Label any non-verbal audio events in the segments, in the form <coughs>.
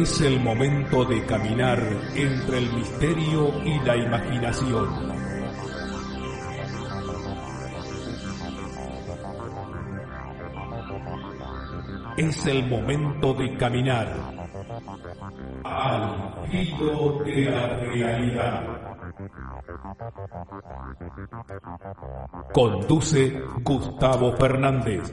Es el momento de caminar entre el misterio y la imaginación. Es el momento de caminar al filo de la realidad. Conduce Gustavo Fernández.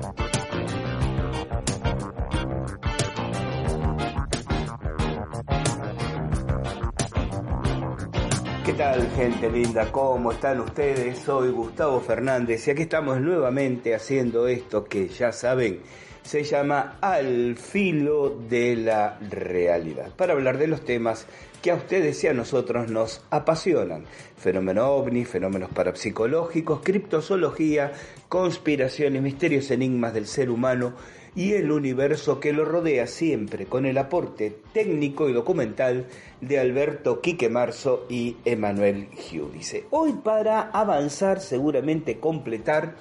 Gente linda? ¿Cómo están ustedes? Soy Gustavo Fernández y aquí estamos nuevamente haciendo esto que ya saben se llama Al filo de la realidad, para hablar de los temas que a ustedes y a nosotros nos apasionan. Fenómeno ovni, fenómenos parapsicológicos, criptozoología, conspiraciones, misterios, enigmas del ser humano y el universo que lo rodea siempre con el aporte técnico y documental de Alberto Quique Marzo y Emanuel Giudice. Hoy para avanzar, seguramente completar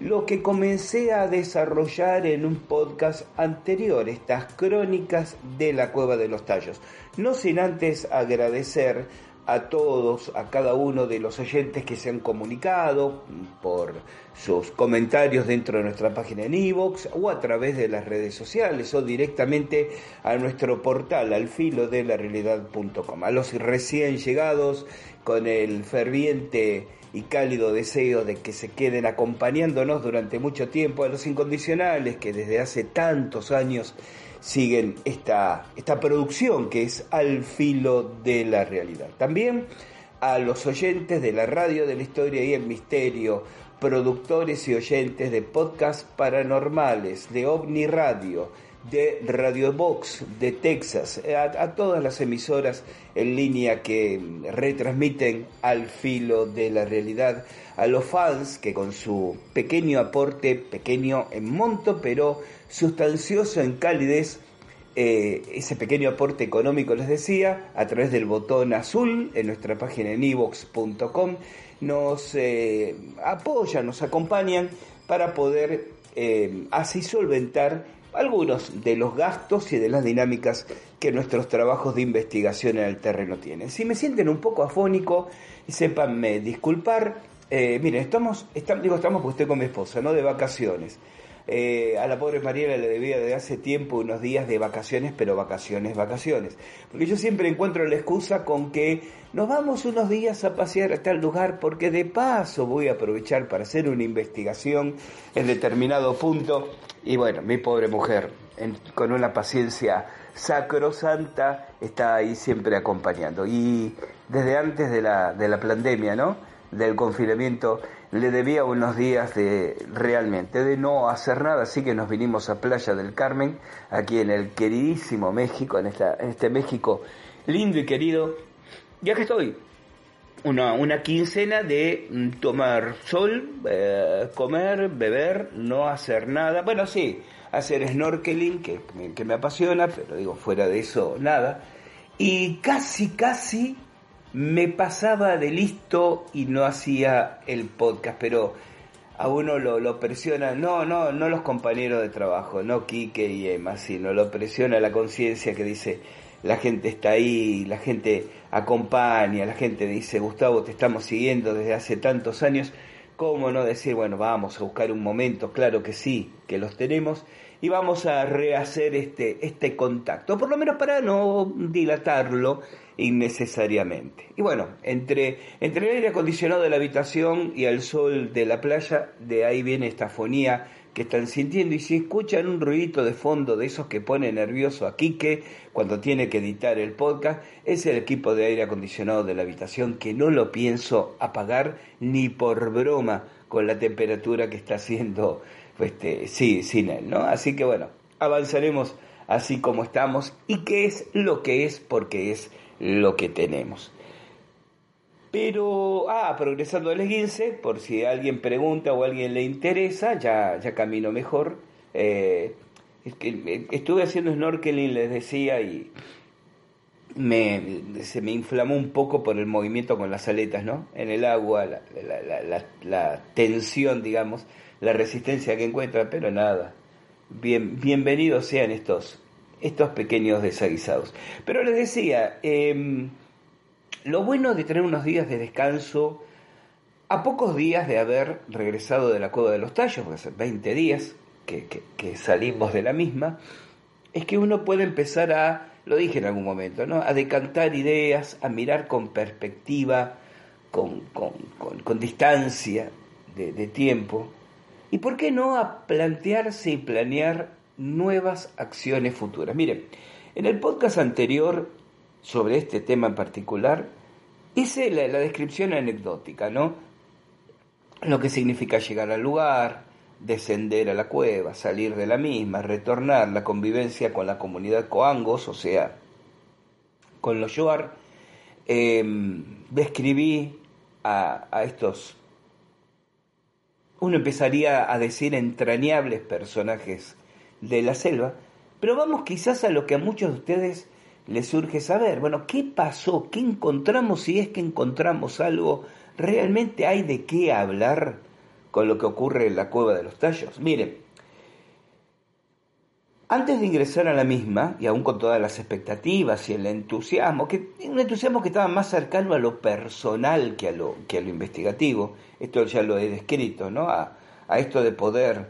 lo que comencé a desarrollar en un podcast anterior, estas crónicas de la cueva de los tallos. No sin antes agradecer a todos, a cada uno de los oyentes que se han comunicado por sus comentarios dentro de nuestra página en iVoox o a través de las redes sociales o directamente a nuestro portal alfilo de la realidad.com. A los recién llegados con el ferviente y cálido deseo de que se queden acompañándonos durante mucho tiempo, a los incondicionales que desde hace tantos años siguen esta, esta producción que es al filo de la realidad. También a los oyentes de la radio de la historia y el misterio, productores y oyentes de podcasts paranormales, de OVNI Radio, de Radio Box de Texas, a, todas las emisoras en línea que retransmiten al filo de la realidad, a los fans que con su pequeño aporte, pequeño en monto, pero sustancioso en calidez, eh, ese pequeño aporte económico, les decía, a través del botón azul en nuestra página en evox.com, nos eh, apoyan, nos acompañan para poder eh, así solventar algunos de los gastos y de las dinámicas que nuestros trabajos de investigación en el terreno tienen. Si me sienten un poco afónico, sépanme disculpar. Eh, miren, estamos, estamos, digo estamos porque estoy con mi esposa, ¿no? De vacaciones. Eh, a la pobre Mariela le debía de hace tiempo unos días de vacaciones, pero vacaciones, vacaciones. Porque yo siempre encuentro la excusa con que nos vamos unos días a pasear a tal lugar porque de paso voy a aprovechar para hacer una investigación en determinado punto. Y bueno, mi pobre mujer, con una paciencia sacrosanta, está ahí siempre acompañando. Y desde antes de la, de la pandemia, ¿no? Del confinamiento, le debía unos días de realmente de no hacer nada, así que nos vinimos a Playa del Carmen, aquí en el queridísimo México, en, esta, en este México lindo y querido. Ya que estoy, una, una quincena de mm, tomar sol, eh, comer, beber, no hacer nada. Bueno, sí, hacer snorkeling, que, que me apasiona, pero digo, fuera de eso, nada. Y casi, casi me pasaba de listo y no hacía el podcast, pero a uno lo, presiona, no, no, no los compañeros de trabajo, no Quique y Emma, sino lo presiona la conciencia que dice, la gente está ahí, la gente acompaña, la gente dice, Gustavo, te estamos siguiendo desde hace tantos años, ¿cómo no decir, bueno, vamos a buscar un momento? Claro que sí, que los tenemos, y vamos a rehacer este, este contacto, por lo menos para no dilatarlo innecesariamente. Y bueno, entre, entre el aire acondicionado de la habitación y el sol de la playa, de ahí viene esta fonía que están sintiendo y si escuchan un ruidito de fondo de esos que pone nervioso a Quique cuando tiene que editar el podcast, es el equipo de aire acondicionado de la habitación que no lo pienso apagar ni por broma con la temperatura que está haciendo este, sí, sin él, ¿no? Así que bueno, avanzaremos así como estamos y qué es lo que es porque es lo que tenemos. Pero, ah, progresando el esguince, por si alguien pregunta o alguien le interesa, ya, ya camino mejor. Eh, estuve haciendo snorkeling, les decía, y me, se me inflamó un poco por el movimiento con las aletas, ¿no? En el agua, la, la, la, tensión, digamos, la resistencia que encuentra, pero nada. Bien, bienvenidos sean estos, estos pequeños desaguisados. Pero les decía, em, lo bueno de tener unos días de descanso, a pocos días de haber regresado de la Cueva de los Tallos, porque hace 20 días que, salimos de la misma, es que uno puede empezar a lo dije en algún momento, ¿no? a decantar ideas, a mirar con perspectiva, con, con, distancia de, de tiempo, y por qué no a plantearse y planear nuevas acciones futuras. Miren, en el podcast anterior sobre este tema en particular, hice la, la, descripción anecdótica, ¿no? Lo que significa llegar al lugar, descender a la cueva, salir de la misma, retornar, la convivencia con la comunidad coangos, o sea, con los Yoar, em, describí a, a estos, uno empezaría a decir entrañables personajes de la selva, pero vamos quizás a lo que a muchos de ustedes les surge saber, bueno, ¿qué pasó? ¿Qué encontramos? Si es que encontramos algo, ¿realmente hay de qué hablar? con lo que ocurre en la cueva de los tallos. Miren, antes de ingresar a la misma, y aún con todas las expectativas y el entusiasmo, que un entusiasmo que estaba más cercano a lo personal que a lo, que a lo investigativo, esto ya lo he descrito, ¿no? A, a esto de poder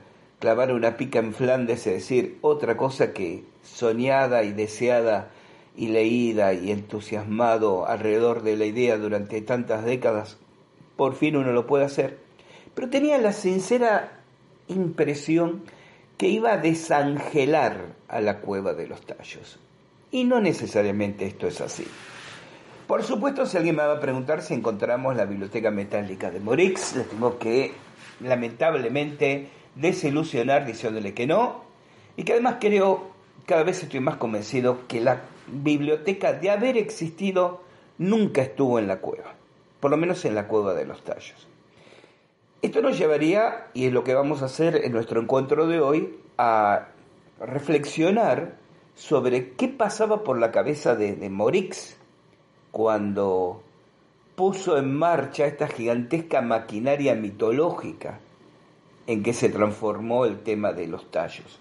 clavar una pica en Flandes, es decir, otra cosa que soñada y deseada y leída y entusiasmado alrededor de la idea durante tantas décadas, por fin uno lo puede hacer pero tenía la sincera impresión que iba a desangelar a la cueva de los tallos. Y no necesariamente esto es así. Por supuesto, si alguien me va a preguntar si encontramos la biblioteca metálica de Morix, les tengo que lamentablemente desilusionar diciéndole que no, y que además creo, cada vez estoy más convencido que la biblioteca de haber existido nunca estuvo en la cueva, por lo menos en la cueva de los tallos. Esto nos llevaría, y es lo que vamos a hacer en nuestro encuentro de hoy, a reflexionar sobre qué pasaba por la cabeza de, Morix cuando puso en marcha esta gigantesca maquinaria mitológica en que se transformó el tema de los tallos.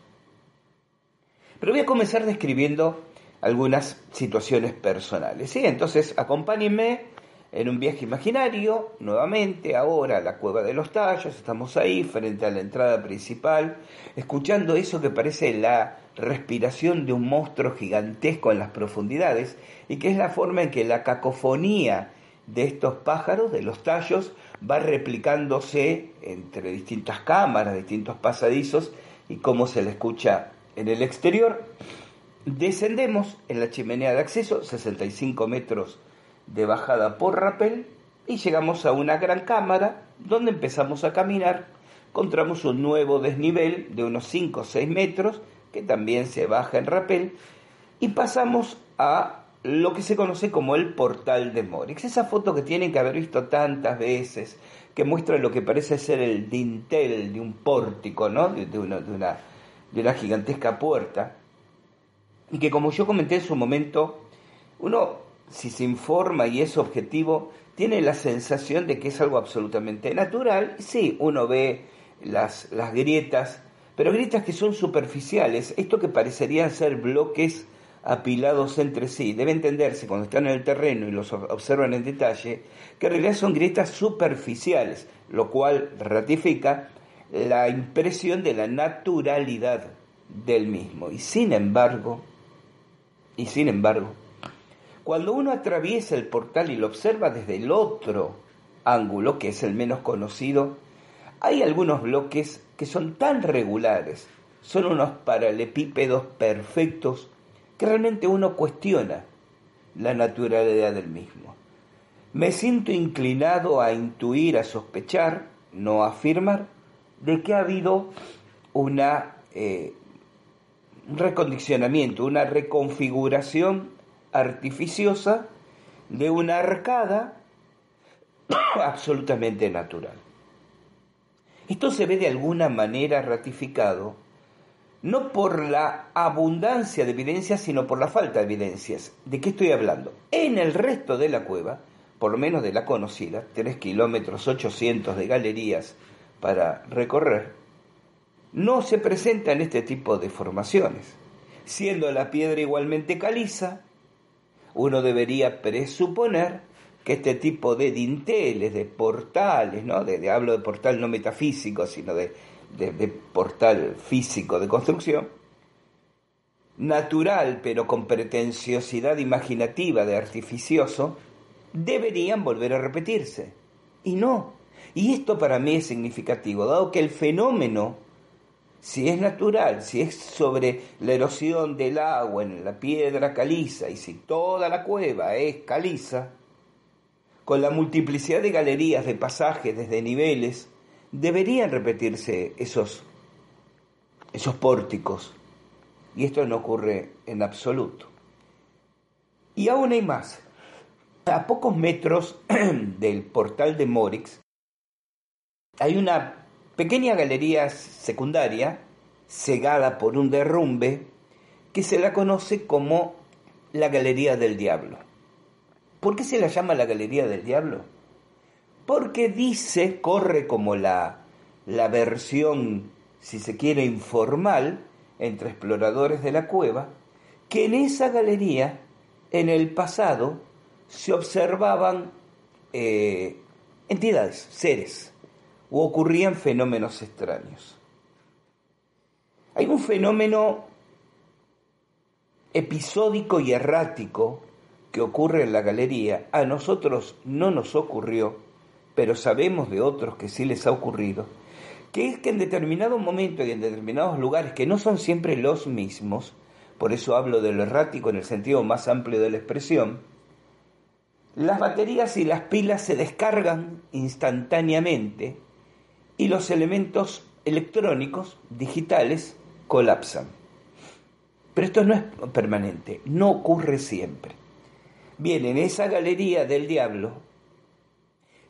Pero voy a comenzar describiendo algunas situaciones personales. ¿sí? Entonces, acompáñenme en un viaje imaginario, nuevamente, ahora la cueva de los tallos, estamos ahí frente a la entrada principal, escuchando eso que parece la respiración de un monstruo gigantesco en las profundidades y que es la forma en que la cacofonía de estos pájaros, de los tallos, va replicándose entre distintas cámaras, distintos pasadizos y cómo se le escucha en el exterior. Descendemos en la chimenea de acceso, 65 metros de bajada por rapel y llegamos a una gran cámara donde empezamos a caminar. Encontramos un nuevo desnivel de unos 5 o 6 metros que también se baja en rapel y pasamos a lo que se conoce como el portal de Morix. Esa foto que tienen que haber visto tantas veces, que muestra lo que parece ser el dintel de un pórtico, ¿no? de, una, de, una, de una gigantesca puerta. Y que como yo comenté en su momento, uno si se informa y es objetivo, tiene la sensación de que es algo absolutamente natural. Sí, uno ve las, las grietas, pero grietas que son superficiales. Esto que parecerían ser bloques apilados entre sí. Debe entenderse cuando están en el terreno y los observan en detalle, que en realidad son grietas superficiales, lo cual ratifica la impresión de la naturalidad del mismo. Y sin embargo, y sin embargo, cuando uno atraviesa el portal y lo observa desde el otro ángulo, que es el menos conocido, hay algunos bloques que son tan regulares, son unos paralepípedos perfectos, que realmente uno cuestiona la naturalidad del mismo. Me siento inclinado a intuir, a sospechar, no a afirmar, de que ha habido una, eh, un recondicionamiento, una reconfiguración artificiosa de una arcada <coughs> absolutamente natural. Esto se ve de alguna manera ratificado no por la abundancia de evidencias, sino por la falta de evidencias. ¿De qué estoy hablando? En el resto de la cueva, por lo menos de la conocida, 3 kilómetros 800 de galerías para recorrer, no se presentan este tipo de formaciones. Siendo la piedra igualmente caliza, uno debería presuponer que este tipo de dinteles, de portales, ¿no? De, hablo de portal no metafísico, sino de, de portal físico de construcción, natural pero con pretenciosidad imaginativa de artificioso, deberían volver a repetirse. Y no. Y esto para mí es significativo, dado que el fenómeno, si es natural, si es sobre la erosión del agua en la piedra caliza, y si toda la cueva es caliza, con la multiplicidad de galerías, de pasajes, desde niveles, deberían repetirse esos, esos pórticos. Y esto no ocurre en absoluto. Y aún hay más. A pocos metros <clears throat> del portal de Morix hay una pequeña galería secundaria cegada por un derrumbe que se la conoce como la Galería del Diablo. ¿Por qué se la llama la Galería del Diablo? Porque dice, corre como la, la versión, si se quiere, informal entre exploradores de la cueva, que en esa galería, en el pasado, se observaban eh, entidades, seres, o ocurrían fenómenos extraños. Hay un fenómeno episódico y errático que ocurre en la galería, a nosotros no nos ocurrió, pero sabemos de otros que sí les ha ocurrido, que es que en determinado momento y en determinados lugares que no son siempre los mismos, por eso hablo de lo errático en el sentido más amplio de la expresión, las baterías y las pilas se descargan instantáneamente y los elementos electrónicos digitales colapsan. Pero esto no es permanente, no ocurre siempre. Bien, en esa galería del diablo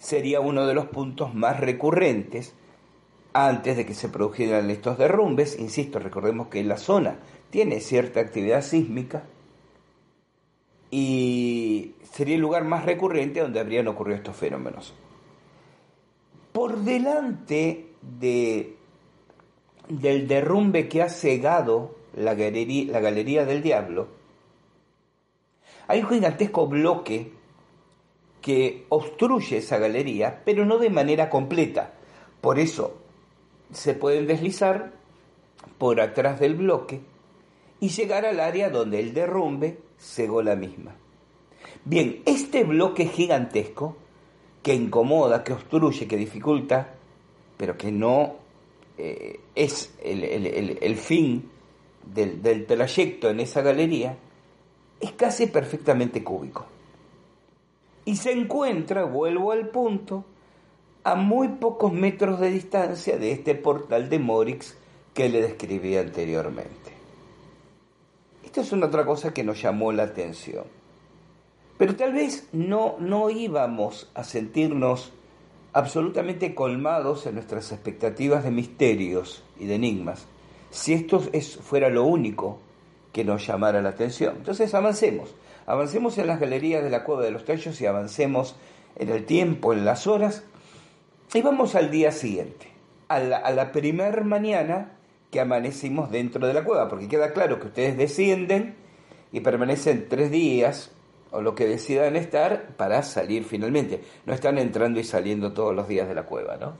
sería uno de los puntos más recurrentes antes de que se produjeran estos derrumbes. Insisto, recordemos que la zona tiene cierta actividad sísmica y sería el lugar más recurrente donde habrían ocurrido estos fenómenos. Por delante de, del derrumbe que ha cegado la galería del diablo, hay un gigantesco bloque que obstruye esa galería, pero no de manera completa. Por eso se pueden deslizar por atrás del bloque y llegar al área donde el derrumbe cegó la misma. Bien, este bloque gigantesco que incomoda, que obstruye, que dificulta, pero que no eh, es el, fin del, del trayecto en esa galería, es casi perfectamente cúbico. Y se encuentra, vuelvo al punto, a muy pocos metros de distancia de este portal de Morix que le describí anteriormente. Esta es una otra cosa que nos llamó la atención. Pero tal vez no, no íbamos a sentirnos absolutamente colmados en nuestras expectativas de misterios y de enigmas si esto es, fuera lo único que nos llamara la atención. Entonces avancemos, avancemos en las galerías de la Cueva de los Tallos y avancemos en el tiempo, en las horas, y vamos al día siguiente, a la, a primer mañana que amanecimos dentro de la cueva, porque queda claro que ustedes descienden y permanecen tres días o lo que decidan estar para salir finalmente. No están entrando y saliendo todos los días de la cueva, ¿no?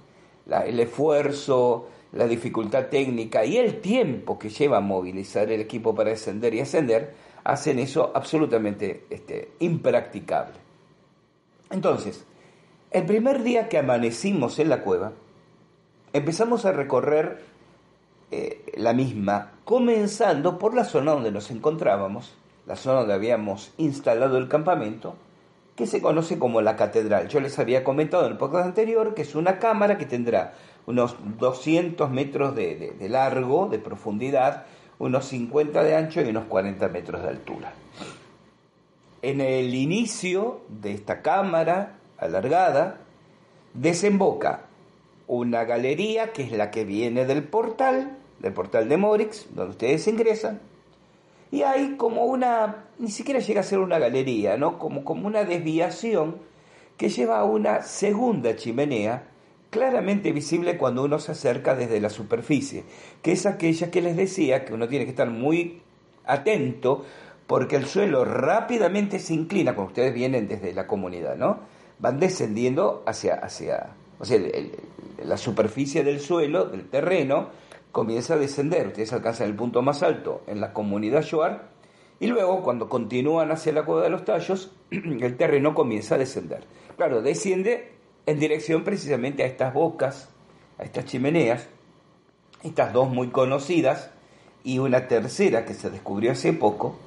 el esfuerzo, la dificultad técnica y el tiempo que lleva a movilizar el equipo para descender y ascender, hacen eso absolutamente este, impracticable. Entonces, el primer día que amanecimos en la cueva, empezamos a recorrer eh, la misma, comenzando por la zona donde nos encontrábamos, la zona donde habíamos instalado el campamento, que se conoce como la catedral. Yo les había comentado en el podcast anterior que es una cámara que tendrá unos 200 metros de, largo, de profundidad, unos 50 de ancho y unos 40 metros de altura. En el inicio de esta cámara alargada desemboca una galería que es la que viene del portal, del portal de Morix, donde ustedes ingresan, y hay como una, ni siquiera llega a ser una galería, ¿no? Como, como una desviación que lleva a una segunda chimenea, claramente visible cuando uno se acerca desde la superficie, que es aquella que les decía que uno tiene que estar muy atento porque el suelo rápidamente se inclina cuando ustedes vienen desde la comunidad, ¿no? Van descendiendo hacia, hacia o sea, la superficie del suelo, del terreno, comienza a descender. Ustedes alcanzan el punto más alto en la comunidad Shuar y luego cuando continúan hacia la cueva de los tallos, <clears throat> el terreno comienza a descender. Claro, desciende en dirección precisamente a estas bocas, a estas chimeneas, estas dos muy conocidas y una tercera que se descubrió hace poco,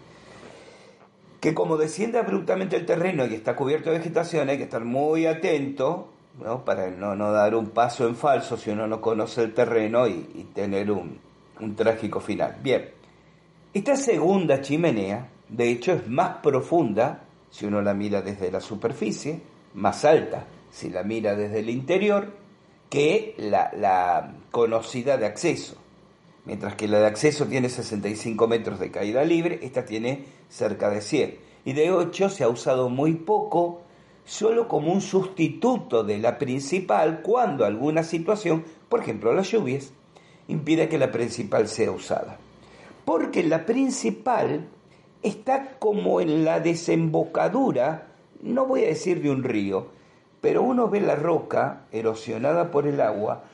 que como desciende abruptamente el terreno y está cubierto de vegetación, hay que estar muy atento ¿no? para no, dar un paso en falso si uno no conoce el terreno y, tener un, un trágico final. Bien, esta segunda chimenea, de hecho, es más profunda si uno la mira desde la superficie, más alta si la mira desde el interior, que la, la conocida de acceso. Mientras que la de acceso tiene 65 metros de caída libre, esta tiene cerca de 100. Y de hecho se ha usado muy poco solo como un sustituto de la principal cuando alguna situación, por ejemplo las lluvias, impide que la principal sea usada. Porque la principal está como en la desembocadura, no voy a decir de un río, pero uno ve la roca erosionada por el agua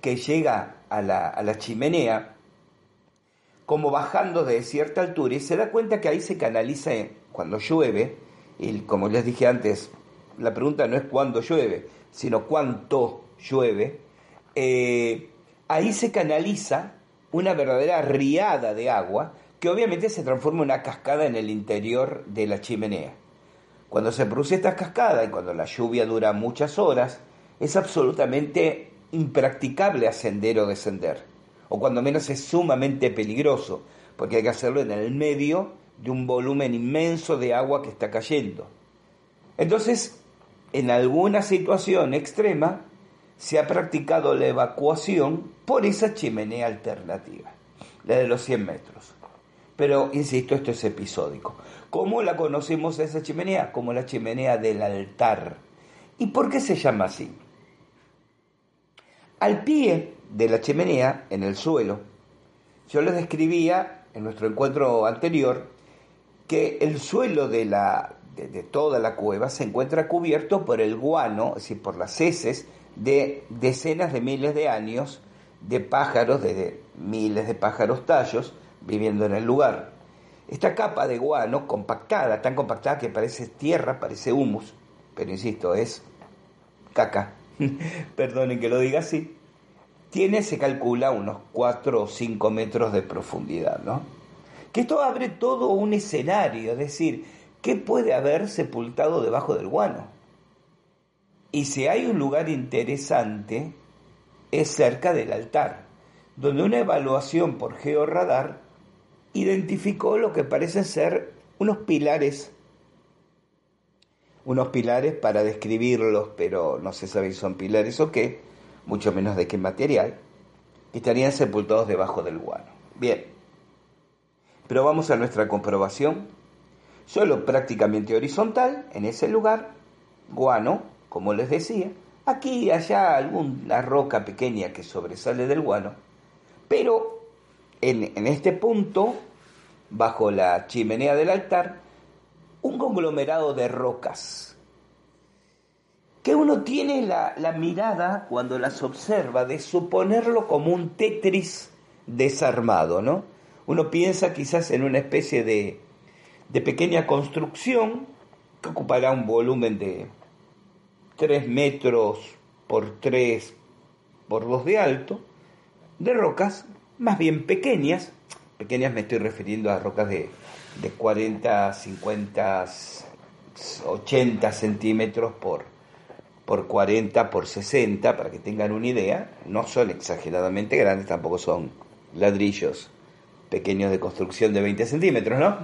que llega a la, a la chimenea, como bajando de cierta altura, y se da cuenta que ahí se canaliza cuando llueve, y como les dije antes, la pregunta no es cuándo llueve, sino cuánto llueve, eh, ahí se canaliza una verdadera riada de agua que obviamente se transforma en una cascada en el interior de la chimenea. Cuando se produce esta cascada y cuando la lluvia dura muchas horas, es absolutamente impracticable ascender o descender, o cuando menos es sumamente peligroso, porque hay que hacerlo en el medio de un volumen inmenso de agua que está cayendo. Entonces, en alguna situación extrema se ha practicado la evacuación por esa chimenea alternativa, la de los 100 metros. Pero, insisto, esto es episódico. ¿Cómo la conocemos esa chimenea? Como la chimenea del altar. ¿Y por qué se llama así? Al pie de la chimenea, en el suelo, yo les describía en nuestro encuentro anterior que el suelo de la, de, toda la cueva se encuentra cubierto por el guano, es decir, por las heces de decenas de miles de años de pájaros, de miles de pájaros tallos viviendo en el lugar. Esta capa de guano compactada, tan compactada que parece tierra, parece humus, pero insisto, es caca, <laughs> perdonen que lo diga así, tiene, se calcula, unos 4 o 5 metros de profundidad, ¿no? Que esto abre todo un escenario, es decir, ¿Qué puede haber sepultado debajo del guano? Y si hay un lugar interesante, es cerca del altar, donde una evaluación por georradar identificó lo que parecen ser unos pilares, unos pilares para describirlos, pero no se sabe si son pilares o qué, mucho menos de qué material, estarían sepultados debajo del guano. Bien, pero vamos a nuestra comprobación. Suelo prácticamente horizontal en ese lugar, guano, como les decía, aquí y allá alguna roca pequeña que sobresale del guano, pero en, este punto, bajo la chimenea del altar, un conglomerado de rocas que uno tiene la, la, mirada cuando las observa de suponerlo como un Tetris desarmado, ¿no? Uno piensa quizás en una especie de, de pequeña construcción que ocupará un volumen de 3 metros por 3 por 2 de alto, de rocas más bien pequeñas, pequeñas me estoy refiriendo a rocas de, de 40, 50, 80 centímetros por, por 40 por 60, para que tengan una idea, no son exageradamente grandes, tampoco son ladrillos pequeños de construcción de 20 centímetros, ¿no?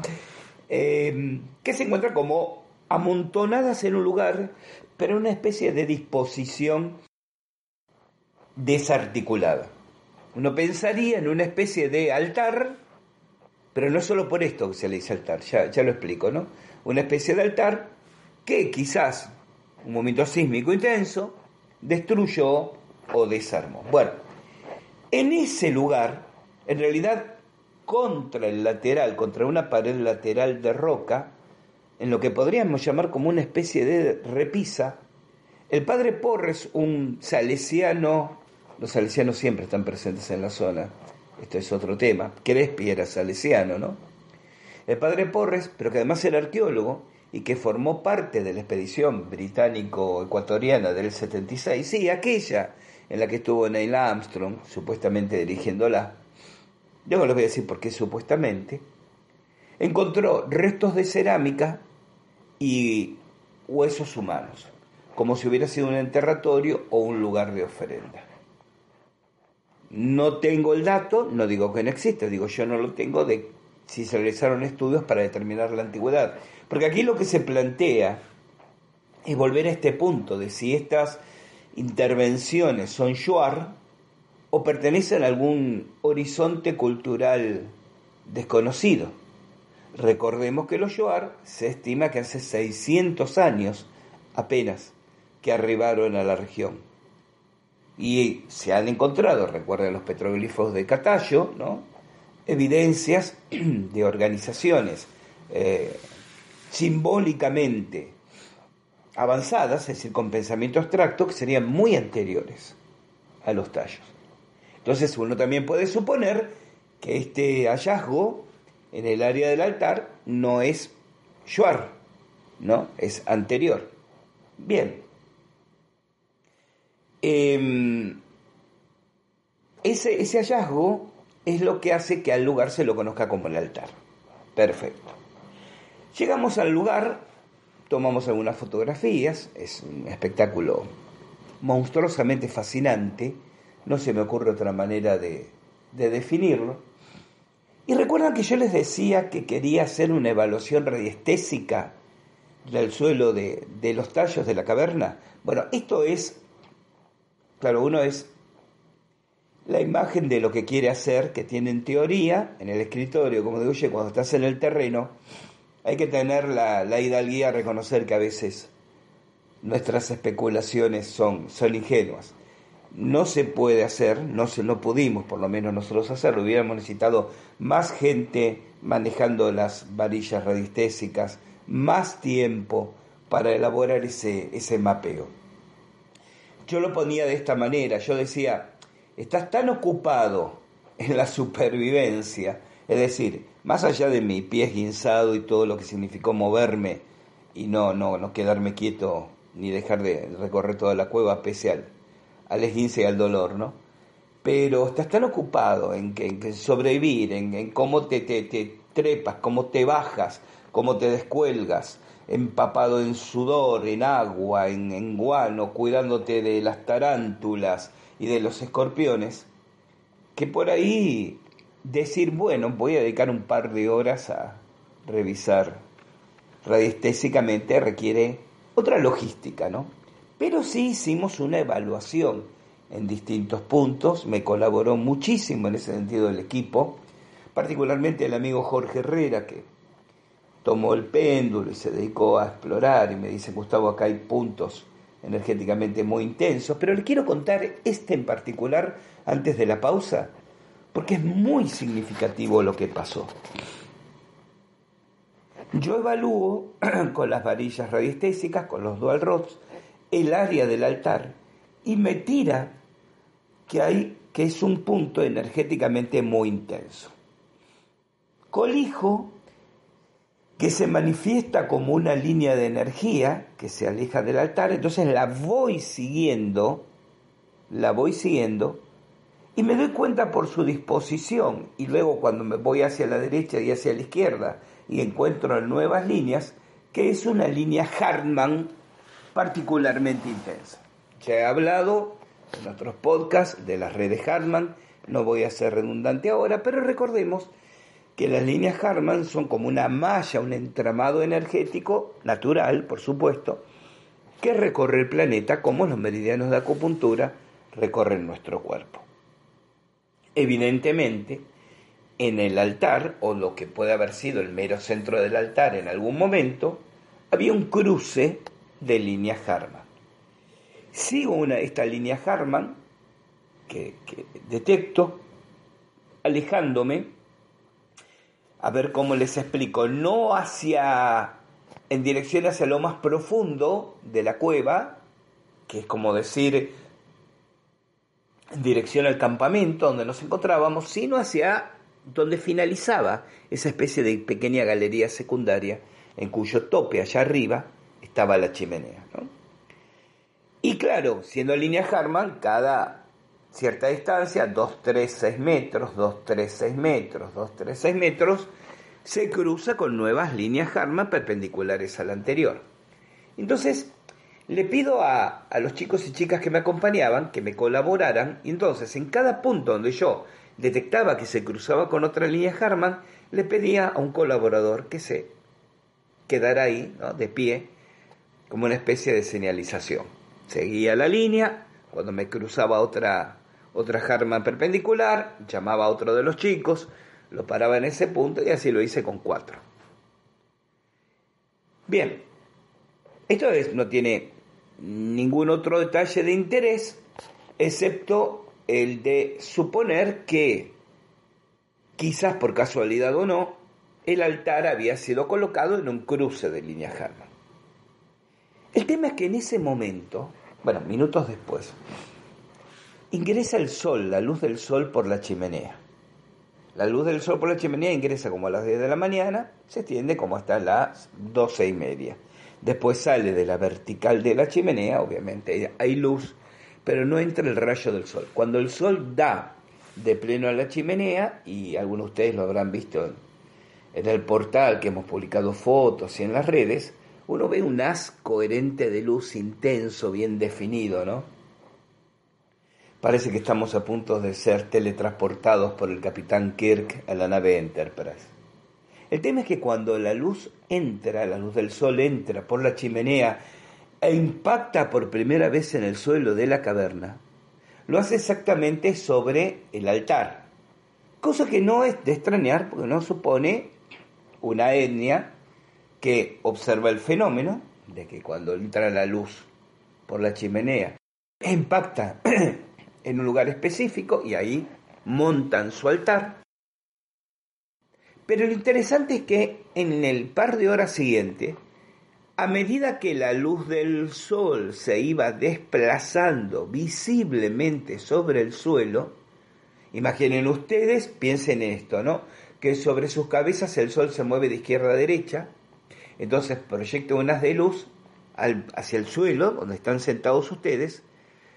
Em, que se encuentra como amontonadas en un lugar, pero una especie de disposición desarticulada. Uno pensaría en una especie de altar, pero no solo por esto que se le dice altar, ya, ya lo explico, ¿no? Una especie de altar que quizás un momento sísmico intenso destruyó o desarmó. Bueno, en ese lugar, en realidad contra el lateral, contra una pared lateral de roca, en lo que podríamos llamar como una especie de repisa, el padre Porres, un salesiano, los salesianos siempre están presentes en la zona, esto es otro tema, Crespi era salesiano, ¿no? El padre Porres, pero que además era arqueólogo y que formó parte de la expedición británico-ecuatoriana del 76, sí, aquella en la que estuvo Neil Armstrong, supuestamente dirigiéndola, Luego les voy a decir por qué supuestamente, encontró restos de cerámica y huesos humanos, como si hubiera sido un enterratorio o un lugar de ofrenda. No tengo el dato, no digo que no exista, digo yo no lo tengo de si se realizaron estudios para determinar la antigüedad. Porque aquí lo que se plantea es volver a este punto de si estas intervenciones son shuar o pertenecen a algún horizonte cultural desconocido. Recordemos que los Yoar se estima que hace 600 años apenas que arribaron a la región. Y se han encontrado, recuerden los petroglifos de Catallo, ¿no? evidencias <clears throat> de organizaciones eh, simbólicamente avanzadas, es decir, con pensamiento abstracto, que serían muy anteriores a los tallos. Entonces uno también puede suponer que este hallazgo en el área del altar no es Shuar, ¿no? Es anterior. Bien. Em, ese, ese hallazgo es lo que hace que al lugar se lo conozca como el altar. Perfecto. Llegamos al lugar, tomamos algunas fotografías, es un espectáculo monstruosamente fascinante no se me ocurre otra manera de, definirlo. Y recuerdan que yo les decía que quería hacer una evaluación radiestésica del suelo de, de, los tallos de la caverna. Bueno, esto es, claro, uno es la imagen de lo que quiere hacer, que tiene en teoría, en el escritorio, como digo yo, cuando estás en el terreno, hay que tener la, la hidalguía a reconocer que a veces nuestras especulaciones son, son ingenuas no se puede hacer, no, se, no pudimos por lo menos nosotros hacerlo, hubiéramos necesitado más gente manejando las varillas radiestésicas, más tiempo para elaborar ese, ese mapeo. Yo lo ponía de esta manera, yo decía, estás tan ocupado en la supervivencia, es decir, más allá de mi pie guinzado y todo lo que significó moverme y no, no, no quedarme quieto ni dejar de recorrer toda la cueva especial al esguince y al dolor, ¿no? Pero estás tan ocupado en, que, sobrevivir, en, cómo te, te, trepas, cómo te bajas, cómo te descuelgas, empapado en sudor, en agua, en, guano, cuidándote de las tarántulas y de los escorpiones, que por ahí decir, bueno, voy a dedicar un par de horas a revisar radiestésicamente requiere otra logística, ¿no? Pero sí hicimos una evaluación en distintos puntos, me colaboró muchísimo en ese sentido el equipo, particularmente el amigo Jorge Herrera, que tomó el péndulo y se dedicó a explorar y me dice, Gustavo, acá hay puntos energéticamente muy intensos, pero le quiero contar este en particular antes de la pausa, porque es muy significativo lo que pasó. Yo evalúo <clears throat> con las varillas radiestésicas, con los dual rods, el área del altar y me tira que hay que es un punto energéticamente muy intenso. Colijo que se manifiesta como una línea de energía que se aleja del altar, entonces la voy siguiendo, la voy siguiendo y me doy cuenta por su disposición y luego cuando me voy hacia la derecha y hacia la izquierda y encuentro nuevas líneas, que es una línea Hartmann particularmente intensa. Ya he hablado en otros podcasts de las redes Hartman, no voy a ser redundante ahora, pero recordemos que las líneas Harman son como una malla, un entramado energético natural, por supuesto, que recorre el planeta como los meridianos de acupuntura recorren nuestro cuerpo. Evidentemente, en el altar, o lo que puede haber sido el mero centro del altar en algún momento, había un cruce de líneas Harman. Sigo una, esta línea Harman que, que detecto, alejándome, a ver cómo les explico, no hacia, en dirección hacia lo más profundo de la cueva, que es como decir, en dirección al campamento donde nos encontrábamos, sino hacia donde finalizaba esa especie de pequeña galería secundaria en cuyo tope allá arriba estaba la chimenea. Y claro, siendo línea Harman, cada cierta distancia, 2, 3, 6 metros, 2, 3, 6 metros, 2, 3, 6 metros, se cruza con nuevas líneas Harman perpendiculares a la anterior. Entonces, le pido a, a, los chicos y chicas que me acompañaban que me colaboraran, entonces en cada punto donde yo detectaba que se cruzaba con otra línea Harman, le pedía a un colaborador que se quedara ahí, ¿no? de pie, como una especie de señalización. Seguía la línea, cuando me cruzaba otra, otra Harman perpendicular, llamaba a otro de los chicos, lo paraba en ese punto y así lo hice con cuatro. Bien, esto es, no tiene ningún otro detalle de interés, excepto el de suponer que, quizás por casualidad o no, el altar había sido colocado en un cruce de línea Harman. El tema es que en ese momento, bueno, minutos después, ingresa el sol, la luz del sol por la chimenea. La luz del sol por la chimenea ingresa como a las 10 de la mañana, se extiende como hasta las 12 y media. Después sale de la vertical de la chimenea, obviamente hay luz, pero no entra el rayo del sol. Cuando el sol da de pleno a la chimenea, y algunos de ustedes lo habrán visto en, el portal que hemos publicado fotos y en las redes, uno ve un haz coherente de luz intenso, bien definido, ¿no? Parece que estamos a punto de ser teletransportados por el capitán Kirk a la nave Enterprise. El tema es que cuando la luz entra, la luz del sol entra por la chimenea e impacta por primera vez en el suelo de la caverna, lo hace exactamente sobre el altar, cosa que no es de extrañar porque no supone una etnia que observa el fenómeno de que cuando entra la luz por la chimenea impacta <clears throat> en un lugar específico y ahí montan su altar. Pero lo interesante es que en el par de horas siguiente, a medida que la luz del sol se iba desplazando visiblemente sobre el suelo, imaginen ustedes, piensen en esto, ¿no? Que sobre sus cabezas el sol se mueve de izquierda a derecha, entonces proyecta unas de luz hacia el suelo, donde están sentados ustedes,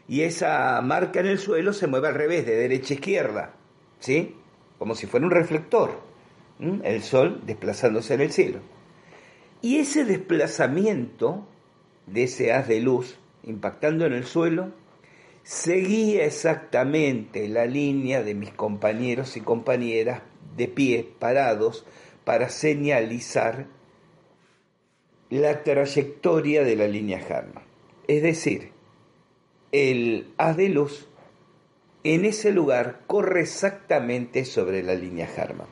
y esa marca en el suelo se mueve al revés, de derecha a izquierda, ¿sí? Como si fuera un reflector, el sol desplazándose en el cielo. Y ese desplazamiento de ese haz de luz impactando en el suelo seguía exactamente la línea de mis compañeros y compañeras de pie, parados, para señalizar la trayectoria de la línea Harman. Es decir, el haz de luz en ese lugar corre exactamente sobre la línea Harman.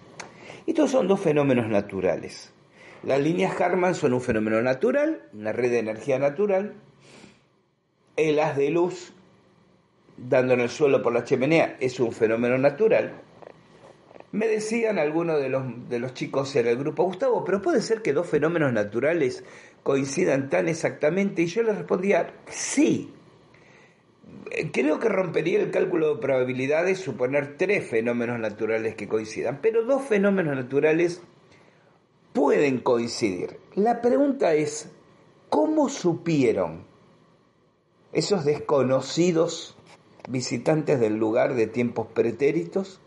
Estos son dos fenómenos naturales. Las líneas Harman son un fenómeno natural, una red de energía natural. El haz de luz dando en el suelo por la chimenea es un fenómeno natural. Me decían algunos de los, de los chicos en el grupo, Gustavo, pero puede ser que dos fenómenos naturales coincidan tan exactamente. Y yo les respondía, sí, creo que rompería el cálculo de probabilidades suponer tres fenómenos naturales que coincidan, pero dos fenómenos naturales pueden coincidir. La pregunta es, ¿cómo supieron esos desconocidos visitantes del lugar de tiempos pretéritos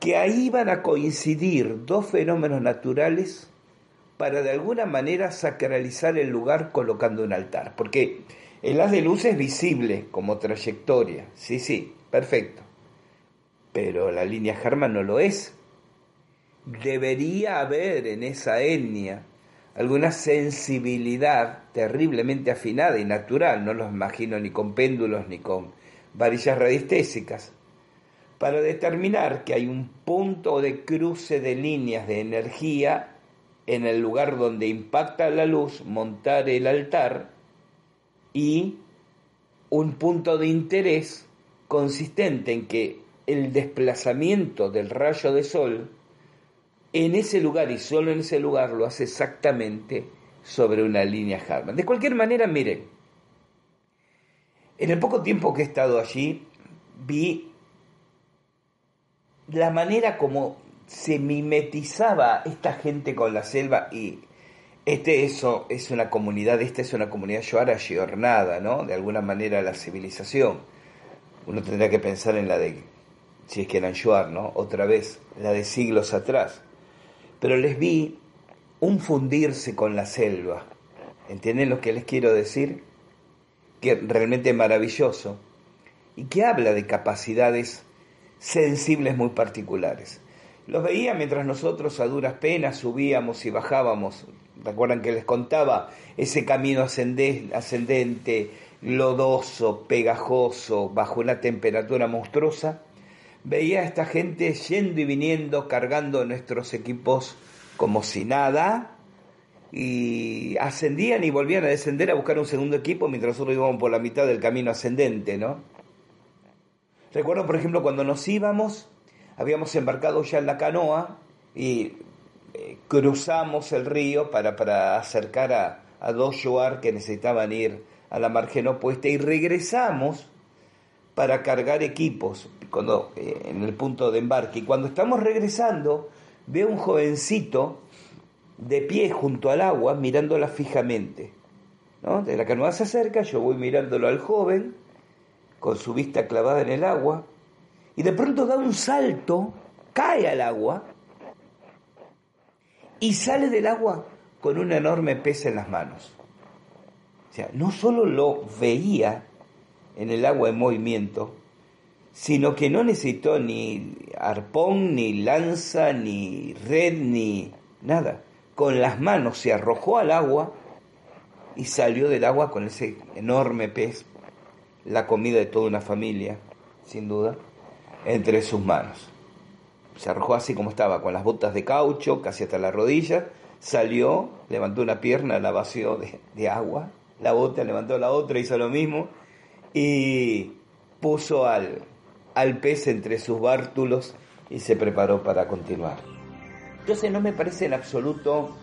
que ahí iban a coincidir dos fenómenos naturales para de alguna manera sacralizar el lugar colocando un altar? Porque el haz de luz es visible como trayectoria, sí, sí, perfecto. Pero la línea Harman no lo es. debería haber en esa etnia alguna sensibilidad terriblemente afinada y natural, no los imagino ni con péndulos ni con varillas radiestésicas, para determinar que hay un punto de cruce de líneas de energía en el lugar donde impacta la luz, montar el altar y un punto de interés consistente en que el desplazamiento del rayo de sol en ese lugar y solo en ese lugar lo hace exactamente sobre una línea Harman. De cualquier manera, miren, en el poco tiempo que he estado allí, vi la manera como se mimetizaba esta gente con la selva y este eso es una comunidad, esta es una comunidad yoara giornada, ¿no? De alguna manera la civilización. Uno tendría que pensar en la de, si es que eran Shuar, ¿no? Otra vez, la de siglos atrás. Pero les vi un fundirse con la selva. ¿Entienden lo que les quiero decir? Que realmente es maravilloso y que habla de capacidades sensibles muy particulares. Los veía mientras nosotros a duras penas subíamos y bajábamos. ¿Recuerdan que les contaba ese camino ascendente, lodoso, pegajoso, bajo una temperatura monstruosa? Veía a esta gente yendo y viniendo, cargando nuestros equipos como si nada, y ascendían y volvían a descender a buscar un segundo equipo mientras nosotros íbamos por la mitad del camino ascendente, ¿no? Recuerdo, por ejemplo, cuando nos íbamos, habíamos embarcado ya en la canoa y cruzamos el río para, para acercar a, a dos Yoar que necesitaban ir a la margen opuesta y regresamos para cargar equipos cuando, eh, en el punto de embarque. Y cuando estamos regresando, veo un jovencito de pie junto al agua mirándola fijamente. ¿no? De la canoa se acerca, yo voy mirándolo al joven con su vista clavada en el agua y de pronto da un salto, cae al agua y sale del agua con un enorme pez en las manos. O sea, no solo lo veía en el agua en movimiento, sino que no necesitó ni arpón, ni lanza, ni red, ni nada. Con las manos se arrojó al agua y salió del agua con ese enorme pez, la comida de toda una familia, sin duda entre sus manos. Se arrojó así como estaba, con las botas de caucho, casi hasta la rodilla, salió, levantó una pierna, la vació de, agua, la bota, levantó la otra, hizo lo mismo, y puso al, al pez entre sus bártulos y se preparó para continuar. Entonces no me parece en absoluto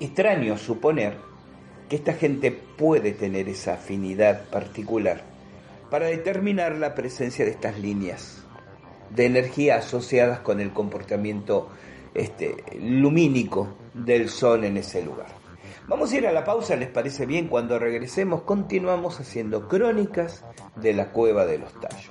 extraño suponer que esta gente puede tener esa afinidad particular para determinar la presencia de estas líneas de energía asociadas con el comportamiento este, lumínico del Sol en ese lugar. Vamos a ir a la pausa, ¿les parece bien? Cuando regresemos continuamos haciendo crónicas de la cueva de los tallos.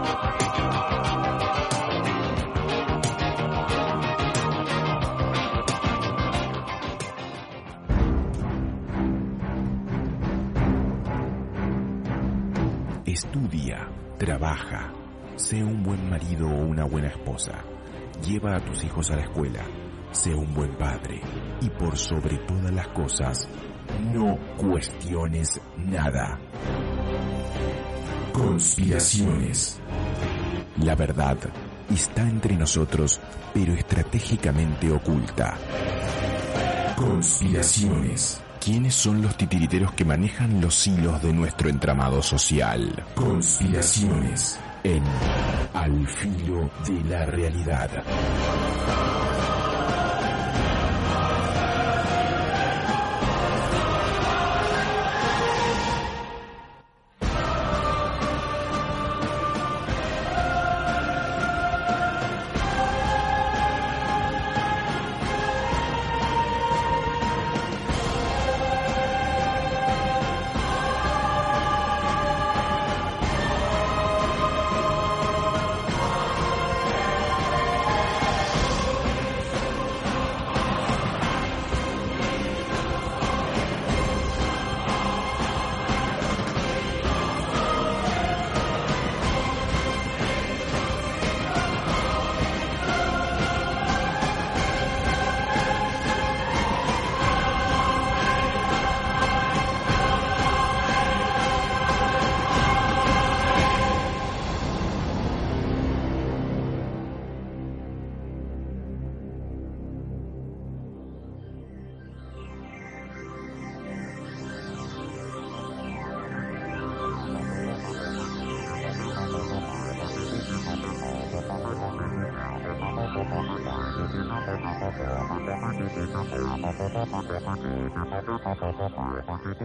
Trabaja, sé un buen marido o una buena esposa. Lleva a tus hijos a la escuela, sé un buen padre. Y por sobre todas las cosas, no cuestiones nada. Conspiraciones. La verdad está entre nosotros, pero estratégicamente oculta. Conspiraciones. ¿Quiénes son los titiriteros que manejan los hilos de nuestro entramado social? Conspiraciones en Al filo de la realidad.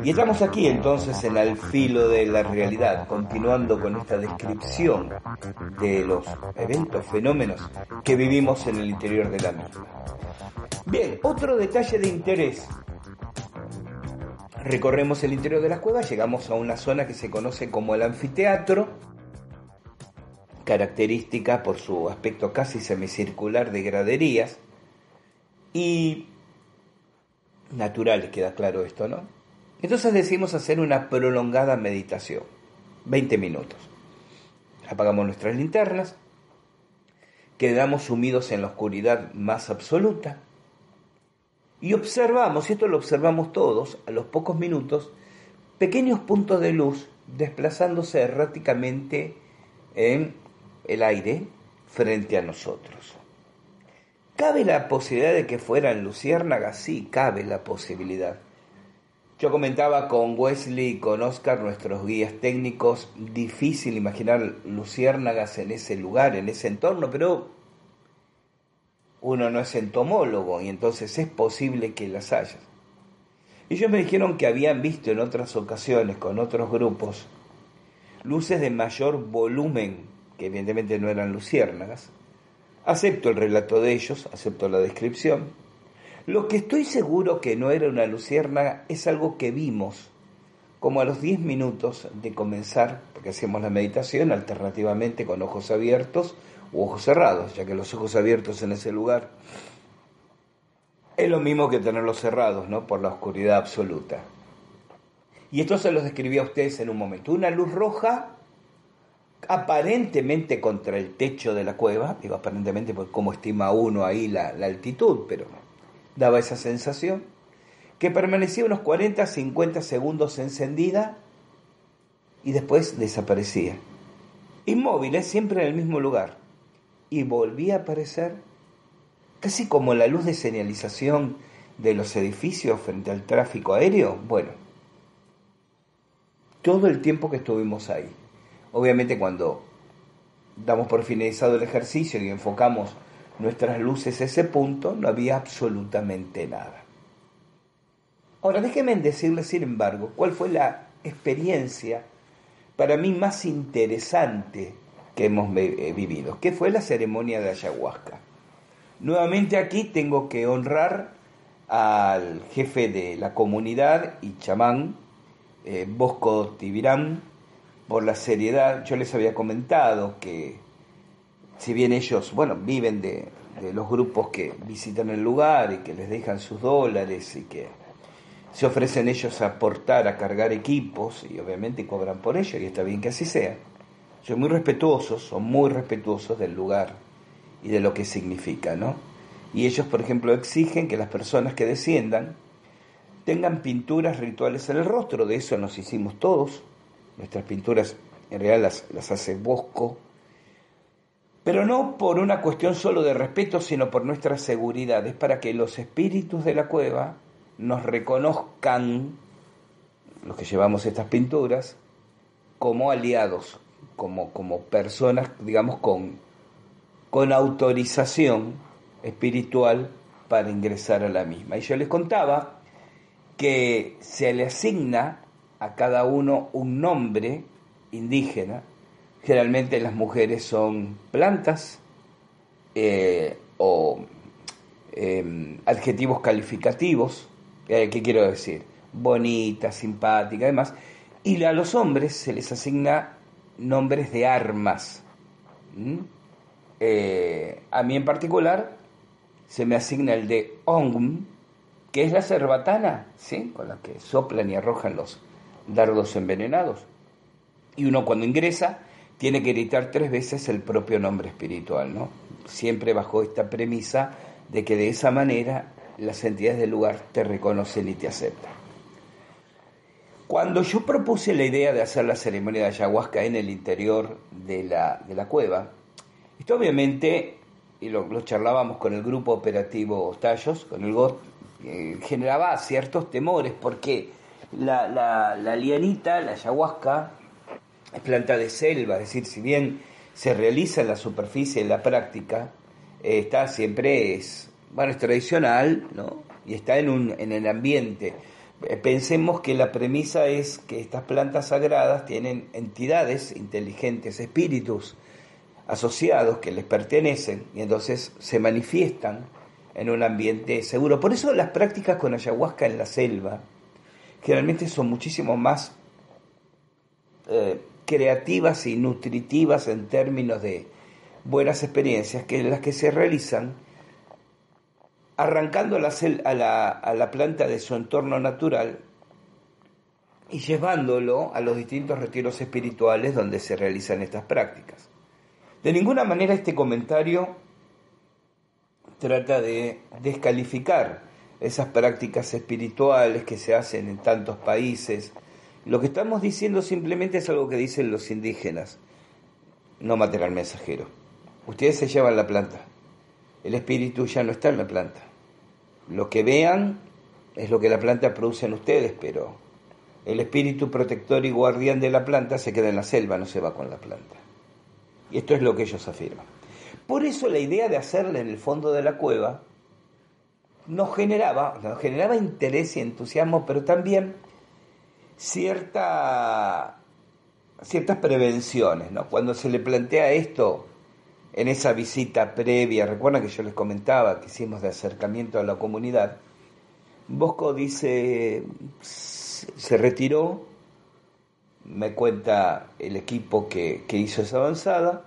Y estamos aquí entonces en el filo de la realidad, continuando con esta descripción de los eventos, fenómenos que vivimos en el interior de la misma. Bien, otro detalle de interés. Recorremos el interior de las cuevas, llegamos a una zona que se conoce como el anfiteatro, característica por su aspecto casi semicircular de graderías y naturales, queda claro esto, ¿no? Entonces decidimos hacer una prolongada meditación, 20 minutos. Apagamos nuestras linternas, quedamos sumidos en la oscuridad más absoluta y observamos, y esto lo observamos todos, a los pocos minutos, pequeños puntos de luz desplazándose erráticamente en el aire frente a nosotros. ¿Cabe la posibilidad de que fueran luciérnagas? Sí, cabe la posibilidad. Yo comentaba con Wesley y con Oscar, nuestros guías técnicos, difícil imaginar luciérnagas en ese lugar, en ese entorno, pero uno no es entomólogo y entonces es posible que las haya. Ellos me dijeron que habían visto en otras ocasiones con otros grupos luces de mayor volumen, que evidentemente no eran luciérnagas. Acepto el relato de ellos, acepto la descripción. Lo que estoy seguro que no era una luciérnaga es algo que vimos, como a los 10 minutos de comenzar, porque hacíamos la meditación alternativamente con ojos abiertos u ojos cerrados, ya que los ojos abiertos en ese lugar es lo mismo que tenerlos cerrados, ¿no? Por la oscuridad absoluta. Y esto se los describí a ustedes en un momento. Una luz roja aparentemente contra el techo de la cueva, digo aparentemente porque como estima uno ahí la, la altitud, pero daba esa sensación, que permanecía unos 40, 50 segundos encendida y después desaparecía. Inmóvil, siempre en el mismo lugar. Y volvía a aparecer casi como la luz de señalización de los edificios frente al tráfico aéreo. Bueno, todo el tiempo que estuvimos ahí. Obviamente cuando damos por finalizado el ejercicio y enfocamos nuestras luces a ese punto, no había absolutamente nada. Ahora déjenme decirles, sin embargo, cuál fue la experiencia para mí más interesante que hemos eh, vivido, que fue la ceremonia de ayahuasca. Nuevamente aquí tengo que honrar al jefe de la comunidad y chamán, eh, Bosco Tibirán, por la seriedad. Yo les había comentado que si bien ellos, bueno, viven de, los grupos que visitan el lugar y que les dejan sus dólares y que se ofrecen ellos a aportar, a cargar equipos y obviamente cobran por ello y está bien que así sea. Son muy respetuosos, son muy respetuosos del lugar y de lo que significa, ¿no? Y ellos, por ejemplo, exigen que las personas que desciendan tengan pinturas rituales en el rostro, de eso nos hicimos todos, nuestras pinturas en realidad las, hace Bosco, pero no por una cuestión solo de respeto, sino por nuestra seguridad, es para que los espíritus de la cueva nos reconozcan, los que llevamos estas pinturas, como aliados, como, como personas, digamos, con con autorización espiritual para ingresar a la misma. Y yo les contaba que se le asigna a cada uno un nombre indígena. Generalmente las mujeres son plantas eh, o em, adjetivos calificativos. Eh, ¿Qué quiero decir? Bonita, simpática, además. Y a los hombres se les asigna nombres de armas. Eh, a mí en particular se me asigna el de Ongum, que es la cerbatana, ¿sí? con la que soplan y arrojan los dardos envenenados. Y uno cuando ingresa tiene que gritar tres veces el propio nombre espiritual, ¿no? Siempre bajo esta premisa de que de esa manera las entidades del lugar te reconocen y te aceptan. Cuando yo propuse la idea de hacer la ceremonia de ayahuasca en el interior de la, de la cueva, esto obviamente, y lo, charlábamos con el grupo operativo Tallos, con el GOT, eh, generaba ciertos temores, porque la, la, lianita, la ayahuasca, es planta de selva, es decir, si bien se realiza en la superficie, en la práctica, eh, está siempre es, bueno, es tradicional, ¿no? Y está en, un, en el ambiente. Eh, pensemos que la premisa es que estas plantas sagradas tienen entidades inteligentes, espíritus, asociados que les pertenecen y entonces se manifiestan en un ambiente seguro. Por eso las prácticas con ayahuasca en la selva generalmente son muchísimo más eh, creativas y nutritivas en términos de buenas experiencias que las que se realizan arrancando a la planta de su entorno natural y llevándolo a los distintos retiros espirituales donde se realizan estas prácticas. De ninguna manera este comentario trata de descalificar esas prácticas espirituales que se hacen en tantos países, Lo que estamos diciendo simplemente es algo que dicen los indígenas. No maten al mensajero. Ustedes se llevan la planta. El espíritu ya no está en la planta. Lo que vean es lo que la planta produce en ustedes, pero el espíritu protector y guardián de la planta se queda en la selva, no se va con la planta. Y esto es lo que ellos afirman. Por eso la idea de hacerla en el fondo de la cueva nos generaba, nos generaba interés y entusiasmo, pero también cierta, ciertas prevenciones. ¿no? Cuando se le plantea esto en esa visita previa, recuerdan que yo les comentaba que hicimos de acercamiento a la comunidad, Bosco dice, se retiró, me cuenta el equipo que, que hizo esa avanzada,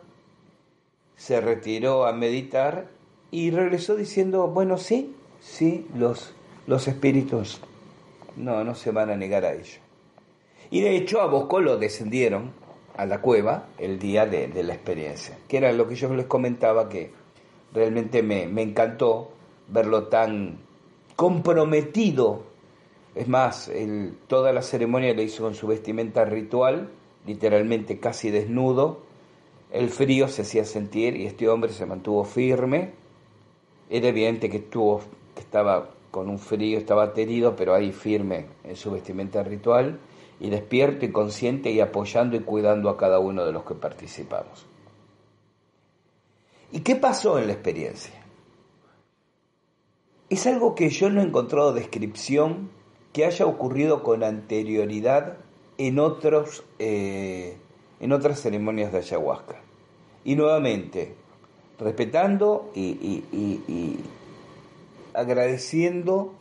se retiró a meditar y regresó diciendo, bueno, sí, sí, los, los espíritus no, no se van a negar a ello. Y de hecho a Bosco lo descendieron a la cueva el día de, de la experiencia, que era lo que yo les comentaba que realmente me, me encantó verlo tan comprometido. Es más, toda la ceremonia la hizo con su vestimenta ritual, literalmente casi desnudo. El frío se hacía sentir y este hombre se mantuvo firme. Era evidente que, estuvo, estaba con un frío, estaba aterido, pero ahí firme en su vestimenta ritual y despierto y consciente y apoyando y cuidando a cada uno de los que participamos. ¿Y qué pasó en la experiencia? Es algo que yo no he encontrado descripción que haya ocurrido con anterioridad en, otros, eh, en otras ceremonias de ayahuasca. Y nuevamente, respetando y agradeciendo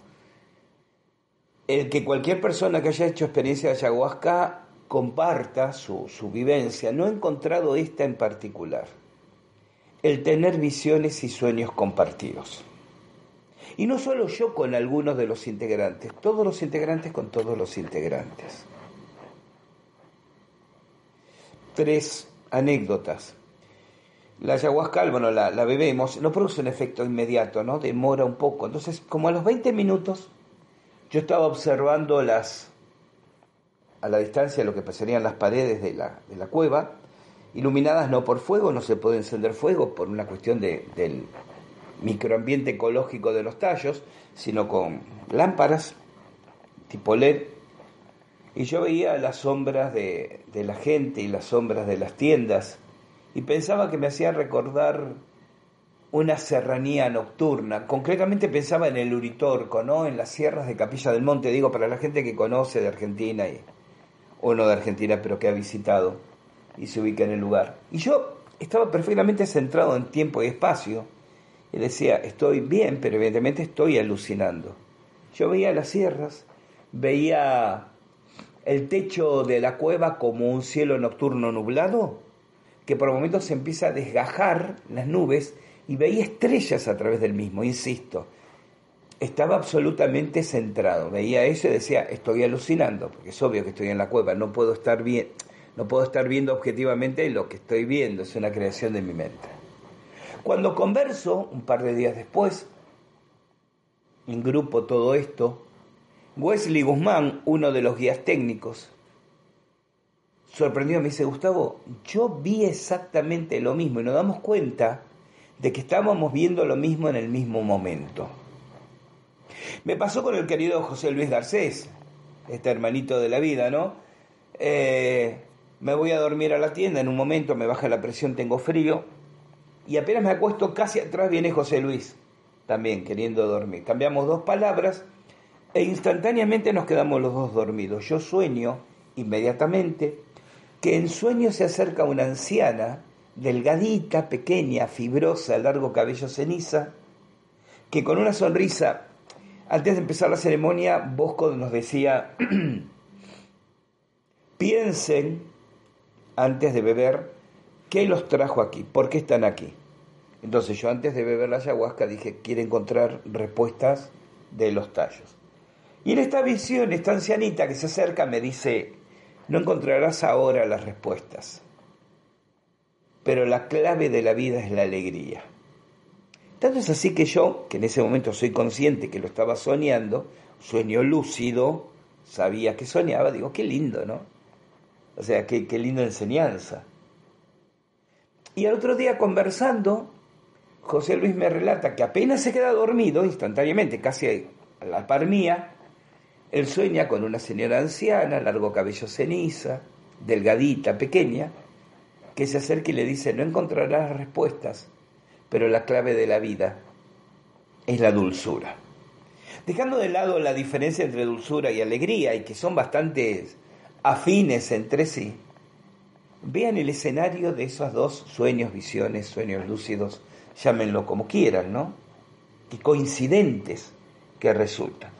el que cualquier persona que haya hecho experiencia de ayahuasca comparta su, su, vivencia. No he encontrado esta en particular. El tener visiones y sueños compartidos. Y no solo yo con algunos de los integrantes, todos los integrantes con todos los integrantes. Tres anécdotas. La ayahuasca, bueno, la, la bebemos, no produce un efecto inmediato, ¿no? Demora un poco. Entonces, como a los 20 minutos, yo estaba observando las, a la distancia lo que pasarían las paredes de la, de la cueva, iluminadas no por fuego, no se puede encender fuego por una cuestión de, del microambiente ecológico de los tallos, sino con lámparas tipo LED. Y yo veía las sombras de, de la gente y las sombras de las tiendas y pensaba que me hacía recordar una serranía nocturna. Concretamente pensaba en el Uritorco, ¿no? En las sierras de Capilla del Monte, digo, para la gente que conoce de Argentina y, o no de Argentina, pero que ha visitado y se ubica en el lugar. Y yo estaba perfectamente centrado en tiempo y espacio y decía, estoy bien, pero evidentemente estoy alucinando. Yo veía las sierras, veía el techo de la cueva como un cielo nocturno nublado, que por momentos se empieza a desgajar las nubes y veía estrellas a través del mismo, insisto. Estaba absolutamente centrado, veía eso y decía, estoy alucinando, porque es obvio que estoy en la cueva, no puedo estar no puedo estar viendo objetivamente lo que estoy viendo, es una creación de mi mente. Cuando converso, un par de días después, en grupo todo esto, Wesley Guzmán, uno de los guías técnicos, sorprendido me dice, Gustavo, yo vi exactamente lo mismo y nos damos cuenta de que estábamos viendo lo mismo en el mismo momento. Me pasó con el querido José Luis Garcés, este hermanito de la vida, ¿no? Eh, me voy a dormir a la tienda, en un momento me baja la presión, tengo frío, y apenas me acuesto casi atrás viene José Luis, también queriendo dormir. Cambiamos dos palabras e instantáneamente nos quedamos los dos dormidos. Yo sueño inmediatamente que en sueño se acerca una anciana, delgadita, pequeña, fibrosa, largo cabello ceniza, que con una sonrisa, antes de empezar la ceremonia, Bosco nos decía, <clears throat> piensen antes de beber ¿Qué los trajo aquí? ¿Por qué están aquí? Entonces yo antes de beber la ayahuasca dije, quiero encontrar respuestas de los tallos. Y en esta visión, esta ancianita que se acerca me dice, no encontrarás ahora las respuestas, pero la clave de la vida es la alegría. Tanto es así que yo, que en ese momento soy consciente que lo estaba soñando, sueño lúcido, sabía que soñaba, digo, qué lindo, ¿no? O sea, qué, qué linda enseñanza. Y al otro día conversando, José Luis me relata que apenas se queda dormido, instantáneamente, casi a la par mía, él sueña con una señora anciana, largo cabello ceniza, delgadita, pequeña, que se acerca y le dice, no encontrarás respuestas, pero la clave de la vida es la dulzura. Dejando de lado la diferencia entre dulzura y alegría, y que son bastante afines entre sí, vean el escenario de esos dos sueños, visiones, sueños lúcidos, llámenlo como quieran, ¿no? Y coincidentes que resultan.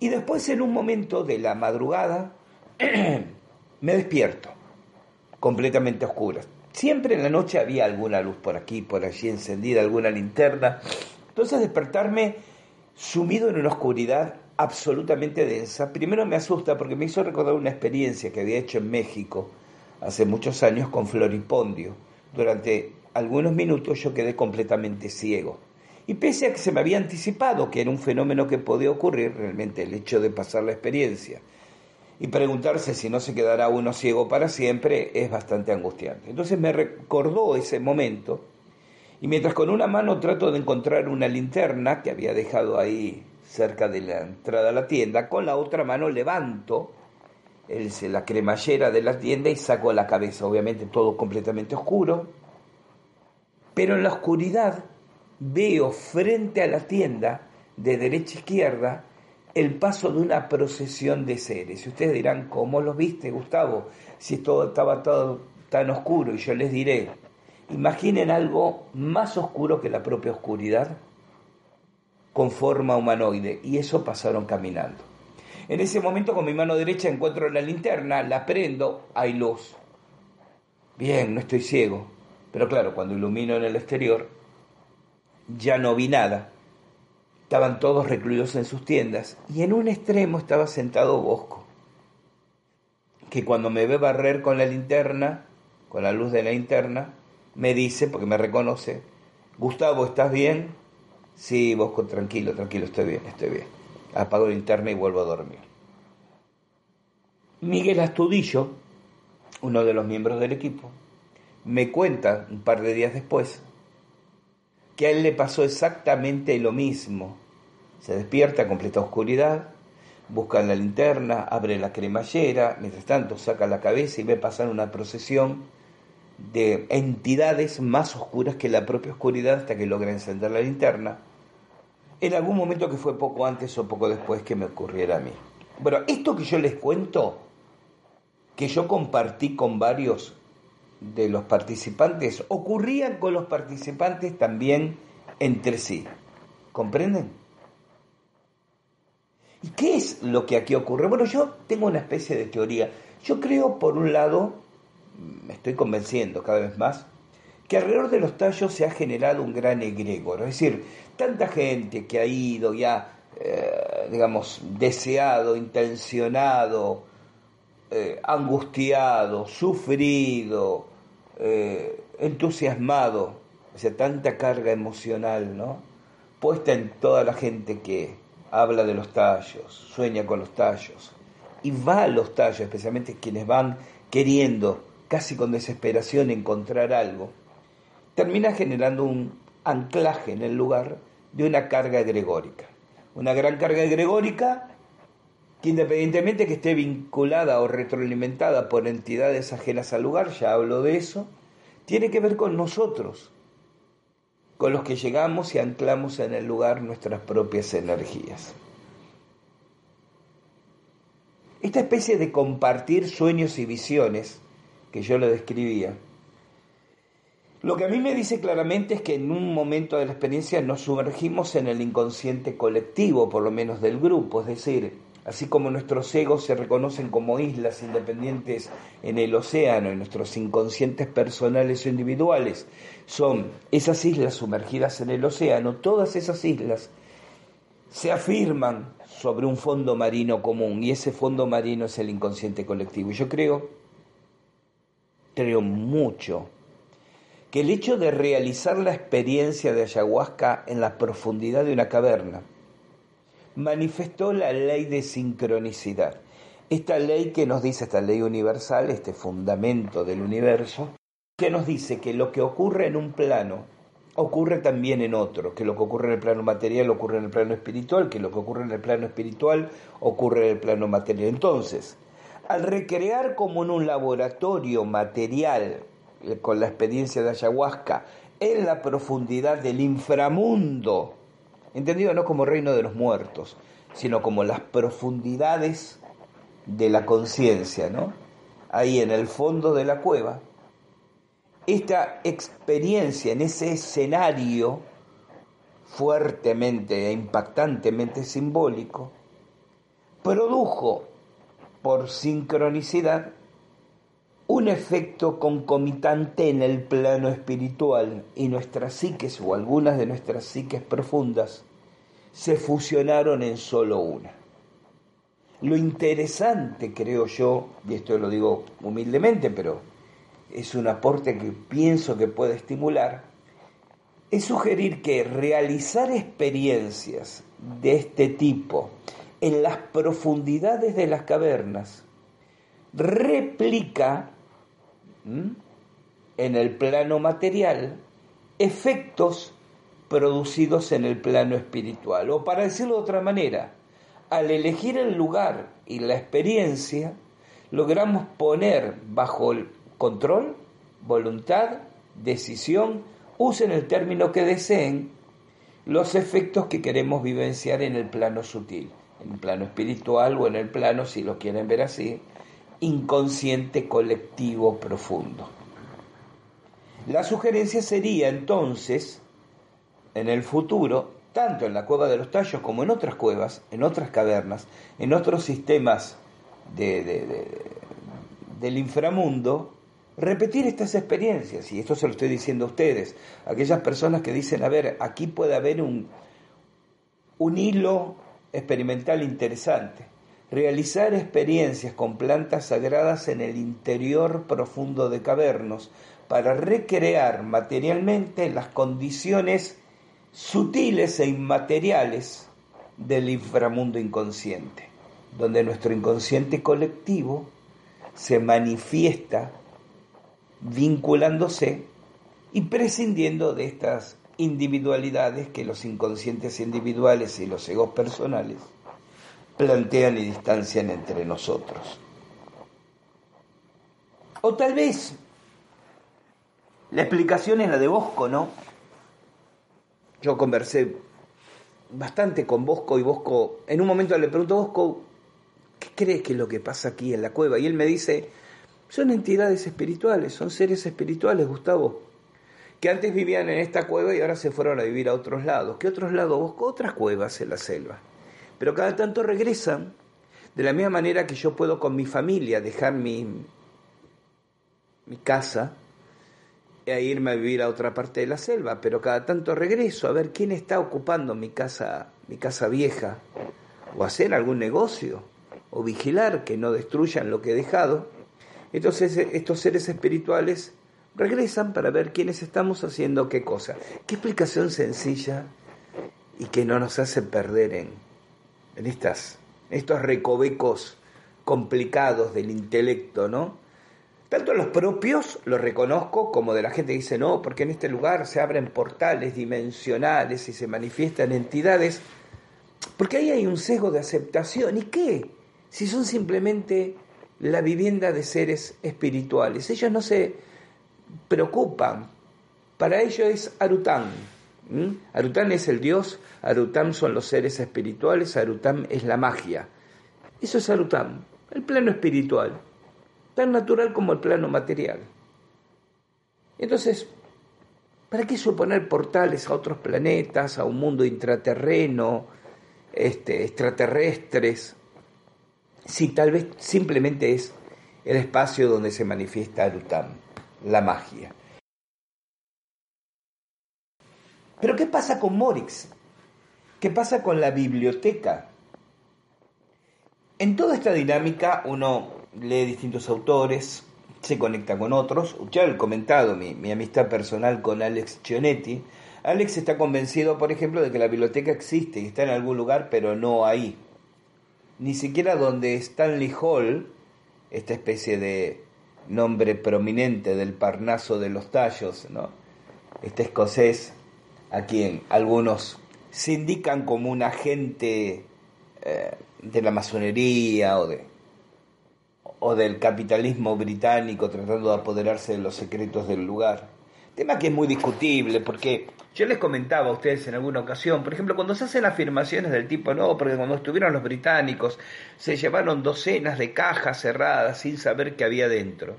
Y después en un momento de la madrugada <clears throat> me despierto, completamente oscura. Siempre en la noche había alguna luz por aquí, por allí encendida, alguna linterna. Entonces despertarme sumido en una oscuridad absolutamente densa, primero me asusta porque me hizo recordar una experiencia que había hecho en México hace muchos años con Floripondio. Durante algunos minutos yo quedé completamente ciego. Y pese a que se me había anticipado que era un fenómeno que podía ocurrir, realmente el hecho de pasar la experiencia y preguntarse si no se quedará uno ciego para siempre es bastante angustiante. Entonces me recordó ese momento y mientras con una mano trato de encontrar una linterna que había dejado ahí cerca de la entrada a la tienda, con la otra mano levanto la cremallera de la tienda y saco la cabeza, obviamente todo completamente oscuro, pero en la oscuridad veo frente a la tienda, de derecha a izquierda, el paso de una procesión de seres. Y ustedes dirán, ¿cómo los viste, Gustavo? Si todo estaba todo tan oscuro. Y yo les diré, imaginen algo más oscuro que la propia oscuridad, con forma humanoide. Y eso pasaron caminando. En ese momento con mi mano derecha encuentro la linterna, la prendo, hay luz. Bien, no estoy ciego. Pero claro, cuando ilumino en el exterior, ya no vi nada. Estaban todos recluidos en sus tiendas y en un extremo estaba sentado Bosco, que cuando me ve barrer con la linterna, con la luz de la linterna, me dice, porque me reconoce, Gustavo, ¿estás bien? Sí, Bosco, tranquilo, tranquilo, estoy bien, estoy bien. Apago la linterna y vuelvo a dormir. Miguel Astudillo, uno de los miembros del equipo, me cuenta un par de días después que a él le pasó exactamente lo mismo. Se despierta a completa oscuridad, busca la linterna, abre la cremallera, mientras tanto saca la cabeza y ve pasar una procesión de entidades más oscuras que la propia oscuridad hasta que logra encender la linterna. En algún momento que fue poco antes o poco después que me ocurriera a mí. Bueno, esto que yo les cuento, que yo compartí con varios de los participantes ocurrían con los participantes también entre sí. ¿Comprenden? ¿Y qué es lo que aquí ocurre? Bueno, yo tengo una especie de teoría. Yo creo, por un lado, me estoy convenciendo cada vez más, que alrededor de los tallos se ha generado un gran egregor. Es decir, tanta gente que ha ido y ha, eh, digamos, deseado, intencionado, eh, angustiado, sufrido, eh, entusiasmado, o sea, tanta carga emocional, ¿no? Puesta en toda la gente que habla de los tallos, sueña con los tallos, y va a los tallos, especialmente quienes van queriendo, casi con desesperación, encontrar algo, termina generando un anclaje en el lugar de una carga egregórica. Una gran carga egregórica que independientemente que esté vinculada o retroalimentada por entidades ajenas al lugar, ya hablo de eso, tiene que ver con nosotros, con los que llegamos y anclamos en el lugar nuestras propias energías. Esta especie de compartir sueños y visiones que yo le describía, lo que a mí me dice claramente es que en un momento de la experiencia nos sumergimos en el inconsciente colectivo, por lo menos del grupo, es decir, Así como nuestros egos se reconocen como islas independientes en el océano y nuestros inconscientes personales o individuales son esas islas sumergidas en el océano, todas esas islas se afirman sobre un fondo marino común y ese fondo marino es el inconsciente colectivo. Y yo creo, creo mucho, que el hecho de realizar la experiencia de ayahuasca en la profundidad de una caverna, manifestó la ley de sincronicidad. Esta ley que nos dice, esta ley universal, este fundamento del universo, que nos dice que lo que ocurre en un plano ocurre también en otro, que lo que ocurre en el plano material ocurre en el plano espiritual, que lo que ocurre en el plano espiritual ocurre en el plano material. Entonces, al recrear como en un laboratorio material, eh, con la experiencia de ayahuasca, en la profundidad del inframundo, entendido no como reino de los muertos, sino como las profundidades de la conciencia, ¿no? Ahí en el fondo de la cueva, esta experiencia en ese escenario fuertemente e impactantemente simbólico, produjo por sincronicidad un efecto concomitante en el plano espiritual y nuestras psiques o algunas de nuestras psiques profundas se fusionaron en solo una. Lo interesante, creo yo, y esto lo digo humildemente, pero es un aporte que pienso que puede estimular, es sugerir que realizar experiencias de este tipo en las profundidades de las cavernas replica en el plano material efectos producidos en el plano espiritual. O para decirlo de otra manera, al elegir el lugar y la experiencia, logramos poner bajo el control, voluntad, decisión, usen el término que deseen, los efectos que queremos vivenciar en el plano sutil, en el plano espiritual o en el plano, si lo quieren ver así, inconsciente colectivo profundo. La sugerencia sería entonces, en el futuro, tanto en la cueva de los tallos como en otras cuevas, en otras cavernas, en otros sistemas del inframundo, repetir estas experiencias, y esto se lo estoy diciendo a ustedes, aquellas personas que dicen, a ver, aquí puede haber un, un hilo experimental interesante, realizar experiencias con plantas sagradas en el interior profundo de cavernos para recrear materialmente las condiciones sutiles e inmateriales del inframundo inconsciente, donde nuestro inconsciente colectivo se manifiesta vinculándose y prescindiendo de estas individualidades que los inconscientes individuales y los egos personales plantean y distancian entre nosotros. O tal vez la explicación es la de Bosco, ¿no? Yo conversé bastante con Bosco y Bosco, en un momento le pregunto, Bosco, ¿qué crees que es lo que pasa aquí en la cueva? Y él me dice, son entidades espirituales, son seres espirituales, Gustavo, que antes vivían en esta cueva y ahora se fueron a vivir a otros lados. ¿Qué otros lados? Otras cuevas en la selva. Pero cada tanto regresan, de la misma manera que yo puedo con mi familia dejar mi, mi casa e irme a vivir a otra parte de la selva, pero cada tanto regreso a ver quién está ocupando mi casa, mi casa vieja, o hacer algún negocio, o vigilar que no destruyan lo que he dejado entonces estos seres espirituales regresan para ver quiénes estamos haciendo qué cosa. Qué explicación sencilla y que no nos hace perder en, en estas, estos recovecos complicados del intelecto, ¿no? Tanto los propios lo reconozco como de la gente que dice no, porque en este lugar se abren portales dimensionales y se manifiestan entidades, porque ahí hay un sesgo de aceptación. ¿Y qué? Si son simplemente la vivienda de seres espirituales. Ellos no se preocupan. Para ellos es Arután. Arután es el dios, Arután son los seres espirituales, Arután es la magia. Eso es Arután, el plano espiritual, tan natural como el plano material. Entonces, ¿para qué suponer portales a otros planetas, a un mundo intraterreno, este, extraterrestres? si tal vez simplemente es el espacio donde se manifiesta Arutam, la magia. Pero ¿qué pasa con Morix? ¿Qué pasa con la biblioteca? En toda esta dinámica uno lee distintos autores, se conecta con otros. Ya he comentado mi, mi amistad personal con Alex Chionetti. Alex está convencido, por ejemplo, de que la biblioteca existe y está en algún lugar, pero no ahí. Ni siquiera donde Stanley Hall, esta especie de nombre prominente del Parnaso de los Tallos, ¿no? este escocés, a quien algunos se indican como un agente eh, de la masonería o, de, o del capitalismo británico tratando de apoderarse de los secretos del lugar. Tema que es muy discutible porque yo les comentaba a ustedes en alguna ocasión, por ejemplo, cuando se hacen afirmaciones del tipo, no, porque cuando estuvieron los británicos se llevaron docenas de cajas cerradas sin saber qué había dentro.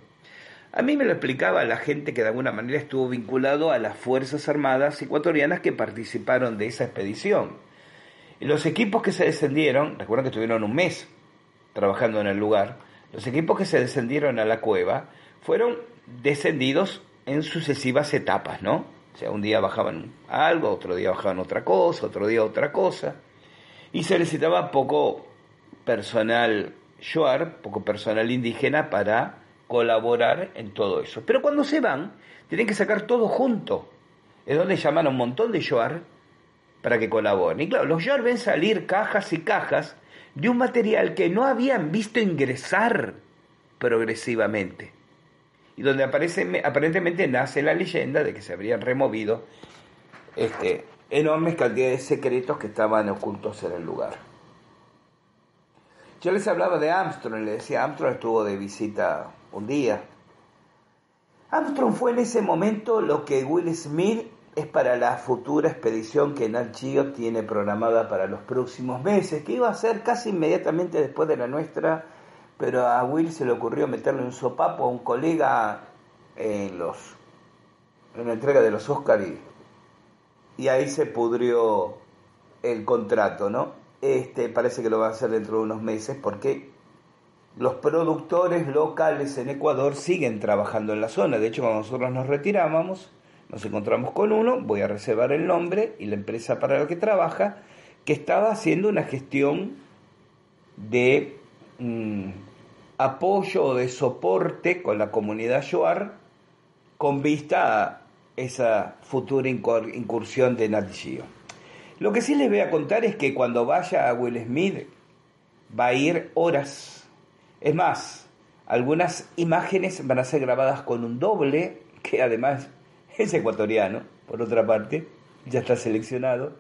A mí me lo explicaba la gente que de alguna manera estuvo vinculado a las Fuerzas Armadas ecuatorianas que participaron de esa expedición. Los equipos que se descendieron, recuerden que estuvieron un mes trabajando en el lugar, los equipos que se descendieron a la cueva fueron descendidos en sucesivas etapas, ¿no? O sea, un día bajaban algo, otro día bajaban otra cosa, otro día otra cosa. Y se necesitaba poco personal Shuar, poco personal indígena para colaborar en todo eso. Pero cuando se van, tienen que sacar todo junto. Es donde llaman a un montón de Shuar para que colaboren. Y claro, los Shuar ven salir cajas y cajas de un material que no habían visto ingresar progresivamente y donde aparece, aparentemente nace la leyenda de que se habrían removido este, enormes cantidades de secretos que estaban ocultos en el lugar. Yo les hablaba de Armstrong, le decía, Armstrong estuvo de visita un día. Armstrong fue en ese momento lo que Will Smith es para la futura expedición que Nat Geo tiene programada para los próximos meses, que iba a ser casi inmediatamente después de la nuestra pero a Will se le ocurrió meterle un sopapo a un colega en los en la entrega de los Oscars y, ahí se pudrió el contrato, ¿no? Este parece que lo va a hacer dentro de unos meses porque los productores locales en Ecuador siguen trabajando en la zona. De hecho, cuando nosotros nos retirábamos, nos encontramos con uno, voy a reservar el nombre y la empresa para la que trabaja, que estaba haciendo una gestión de mm, apoyo o de soporte con la comunidad Yoar con vista a esa futura incursión de Nat Geo. Lo que sí les voy a contar es que cuando vaya a Will Smith va a ir horas. Es más, algunas imágenes van a ser grabadas con un doble, que además <laughs> es ecuatoriano, por otra parte, ya está seleccionado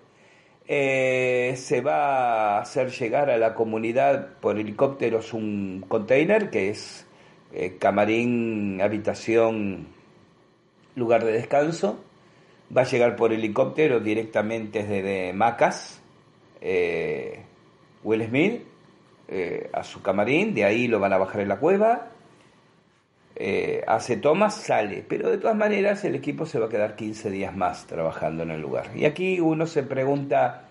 eh, se va a hacer llegar a la comunidad por helicópteros un container que es eh, camarín, habitación, lugar de descanso. Va a llegar por helicóptero directamente desde Macas, eh, Will Smith, a su camarín, de ahí lo van a bajar en la cueva, hace tomas, sale. Pero de todas maneras el equipo se va a quedar 15 días más trabajando en el lugar. Y aquí uno se pregunta,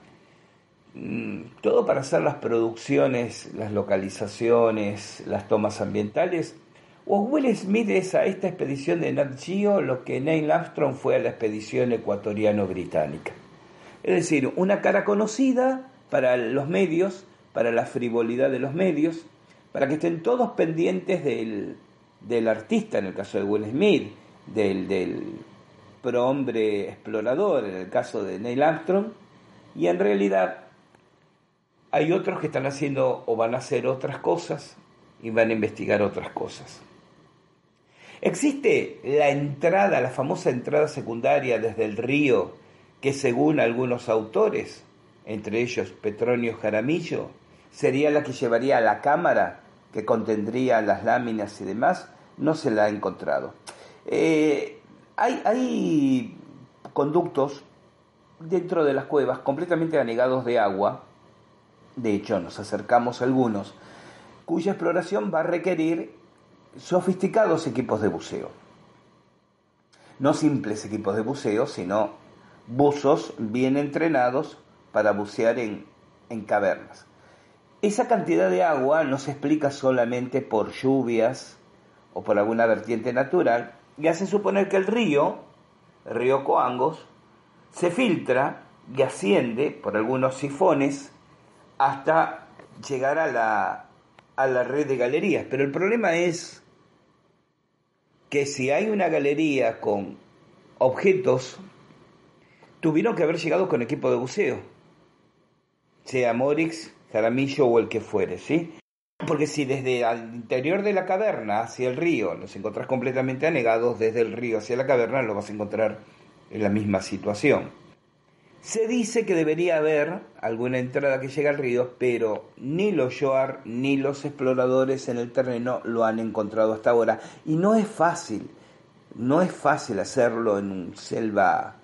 mm, todo para hacer las producciones, las localizaciones, las tomas ambientales, o Will Smith es a esta expedición de Nat Geo lo que Neil Armstrong fue a la expedición ecuatoriano-británica. Es decir, una cara conocida para los medios, para la frivolidad de los medios, para que estén todos pendientes del, del artista, en el caso de Will Smith, del, del prohombre explorador, en el caso de Neil Armstrong, y en realidad hay otros que están haciendo o van a hacer otras cosas y van a investigar otras cosas. Existe la entrada, la famosa entrada secundaria desde el río, que según algunos autores, entre ellos Petronio Jaramillo, sería la que llevaría a la cámara que contendría las láminas y demás, no se la ha encontrado. Eh, hay, hay conductos dentro de las cuevas completamente anegados de agua, de hecho nos acercamos a algunos, cuya exploración va a requerir sofisticados equipos de buceo. No simples equipos de buceo, sino buzos bien entrenados para bucear en, en cavernas. Esa cantidad de agua no se explica solamente por lluvias o por alguna vertiente natural y hace suponer que el río, el río Coangos, se filtra y asciende por algunos sifones hasta llegar a la, a la red de galerías. Pero el problema es que si hay una galería con objetos tuvieron que haber llegado con equipo de buceo, sea Morix, Jaramillo o el que fuere, ¿sí? Porque si desde el interior de la caverna hacia el río nos encontrás completamente anegados, desde el río hacia la caverna lo vas a encontrar en la misma situación. Se dice que debería haber alguna entrada que llegue al río, pero ni los Yoar ni los exploradores en el terreno lo han encontrado hasta ahora. Y no es fácil, no es fácil hacerlo en una selva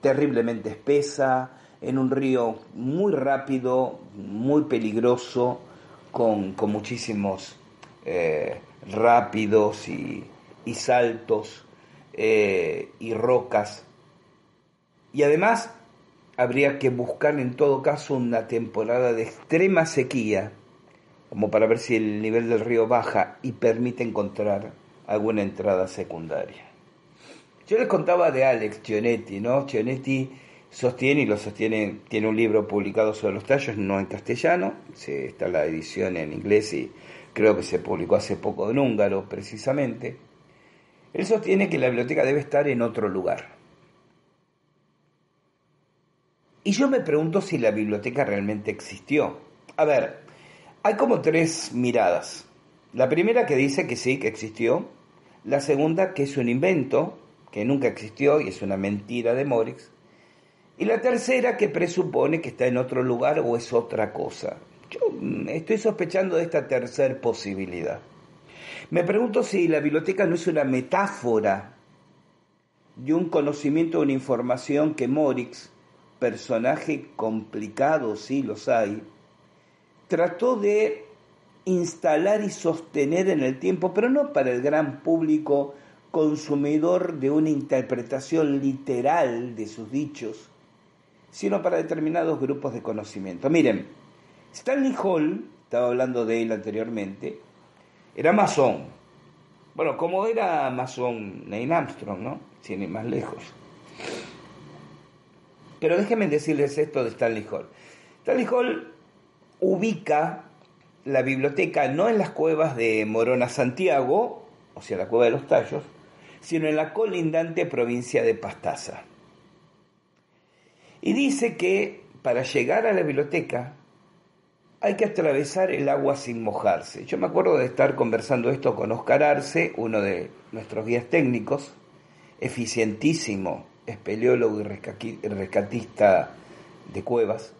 terriblemente espesa, en un río muy rápido, muy peligroso, con, muchísimos eh, rápidos y, saltos eh, y rocas. Y además habría que buscar en todo caso una temporada de extrema sequía, como para ver si el nivel del río baja y permite encontrar alguna entrada secundaria. Yo les contaba de Alex Gionetti, ¿no? Gionetti sostiene y lo sostiene, tiene un libro publicado sobre los tallos, no en castellano, está la edición en inglés y creo que se publicó hace poco en húngaro precisamente. Él sostiene que la biblioteca debe estar en otro lugar. Y yo me pregunto si la biblioteca realmente existió. A ver, hay como tres miradas. La primera que dice que sí, que existió. La segunda que es un invento, que nunca existió y es una mentira de Morix. Y la tercera que presupone que está en otro lugar o es otra cosa. Yo mm, estoy sospechando de esta tercera posibilidad. Me pregunto si la biblioteca no es una metáfora de un conocimiento o una información que Morix personaje complicado, sí los hay, trató de instalar y sostener en el tiempo, pero no para el gran público consumidor de una interpretación literal de sus dichos, sino para determinados grupos de conocimiento. Miren, Stanley Hall, estaba hablando de él anteriormente, era masón. Bueno, como era masón Neil Armstrong, ¿no? Sin ir más lejos. Pero déjenme decirles esto de Stanley Hall. Stanley Hall ubica la biblioteca no en las cuevas de Morona Santiago, o sea, la cueva de los tallos, sino en la colindante provincia de Pastaza. Y dice que para llegar a la biblioteca hay que atravesar el agua sin mojarse. Yo me acuerdo de estar conversando esto con Oscar Arce, uno de nuestros guías técnicos, eficientísimo espeleólogo y rescatista de cuevas.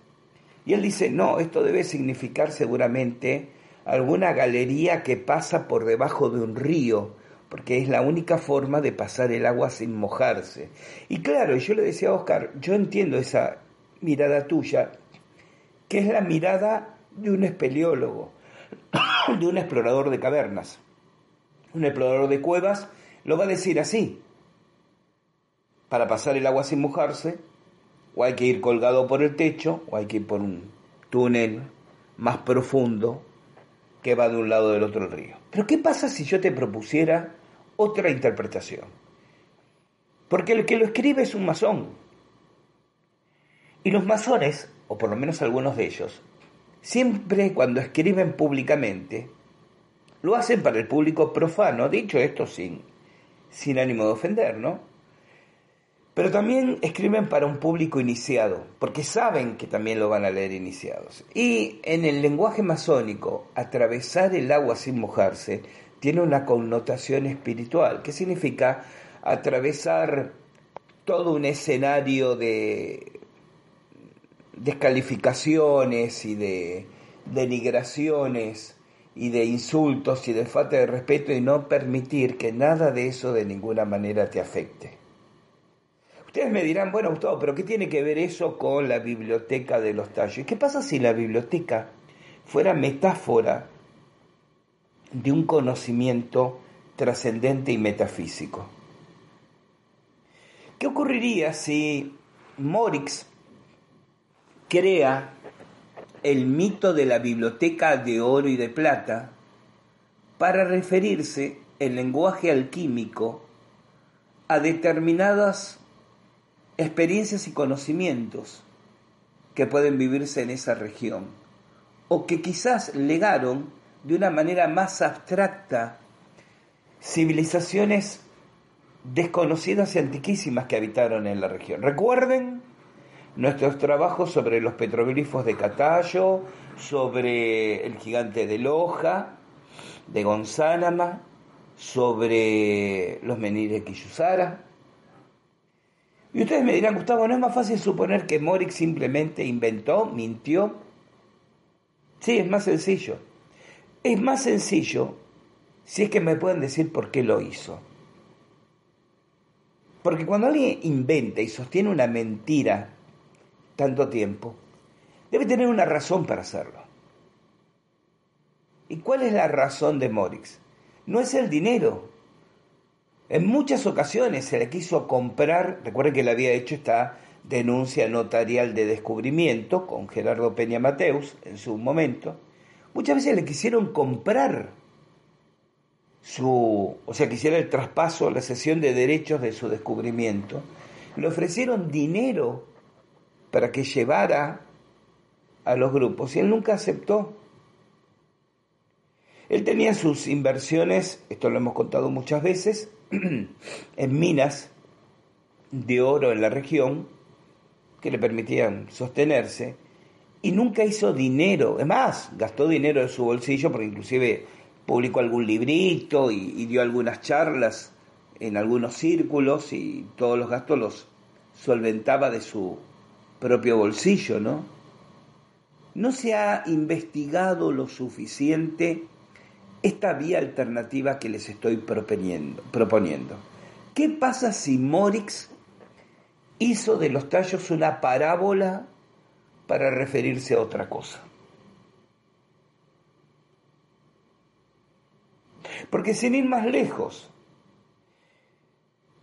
Y él dice, no, esto debe significar seguramente alguna galería que pasa por debajo de un río, porque es la única forma de pasar el agua sin mojarse. Y claro, yo le decía a Oscar, yo entiendo esa mirada tuya, que es la mirada de un espeleólogo, <coughs> de un explorador de cavernas. Un explorador de cuevas lo va a decir así, para pasar el agua sin mojarse, o hay que ir colgado por el techo, o hay que ir por un túnel más profundo que va de un lado del otro río. Pero ¿qué pasa si yo te propusiera otra interpretación? Porque el que lo escribe es un masón. Y los masones, o por lo menos algunos de ellos, siempre cuando escriben públicamente, lo hacen para el público profano, dicho esto sin, sin ánimo de ofender, ¿no? Pero también escriben para un público iniciado, porque saben que también lo van a leer iniciados. Y en el lenguaje masónico, atravesar el agua sin mojarse tiene una connotación espiritual, que significa atravesar todo un escenario de descalificaciones y de denigraciones y de insultos y de falta de respeto y no permitir que nada de eso de ninguna manera te afecte. Ustedes me dirán, bueno, Gustavo, pero ¿qué tiene que ver eso con la biblioteca de los tallos? ¿Qué pasa si la biblioteca fuera metáfora de un conocimiento trascendente y metafísico? ¿Qué ocurriría si Morix crea el mito de la biblioteca de oro y de plata para referirse en lenguaje alquímico a determinadas experiencias y conocimientos que pueden vivirse en esa región, o que quizás legaron de una manera más abstracta civilizaciones desconocidas y antiquísimas que habitaron en la región. Recuerden nuestros trabajos sobre los petroglifos de Catayo, sobre el gigante de Loja, de Gonzánama, sobre los menires de Quillusara. Y ustedes me dirán, Gustavo, ¿no es más fácil suponer que Morix simplemente inventó, mintió? Sí, es más sencillo. Es más sencillo si es que me pueden decir por qué lo hizo. Porque cuando alguien inventa y sostiene una mentira tanto tiempo, debe tener una razón para hacerlo. ¿Y cuál es la razón de Morix? No es el dinero. En muchas ocasiones se le quiso comprar, recuerden que le había hecho esta denuncia notarial de descubrimiento con Gerardo Peña Mateus en su momento, muchas veces le quisieron comprar su, o sea, quisiera el traspaso, la cesión de derechos de su descubrimiento, le ofrecieron dinero para que llevara a los grupos y él nunca aceptó. Él tenía sus inversiones, esto lo hemos contado muchas veces, <clears throat> en minas de oro en la región que le permitían sostenerse y nunca hizo dinero, es más, gastó dinero de su bolsillo porque inclusive publicó algún librito y, dio algunas charlas en algunos círculos y todos los gastos los solventaba de su propio bolsillo, ¿no? No se ha investigado lo suficiente esta vía alternativa que les estoy proponiendo. proponiendo. ¿Qué pasa si Morix hizo de los tallos una parábola para referirse a otra cosa? Porque sin ir más lejos,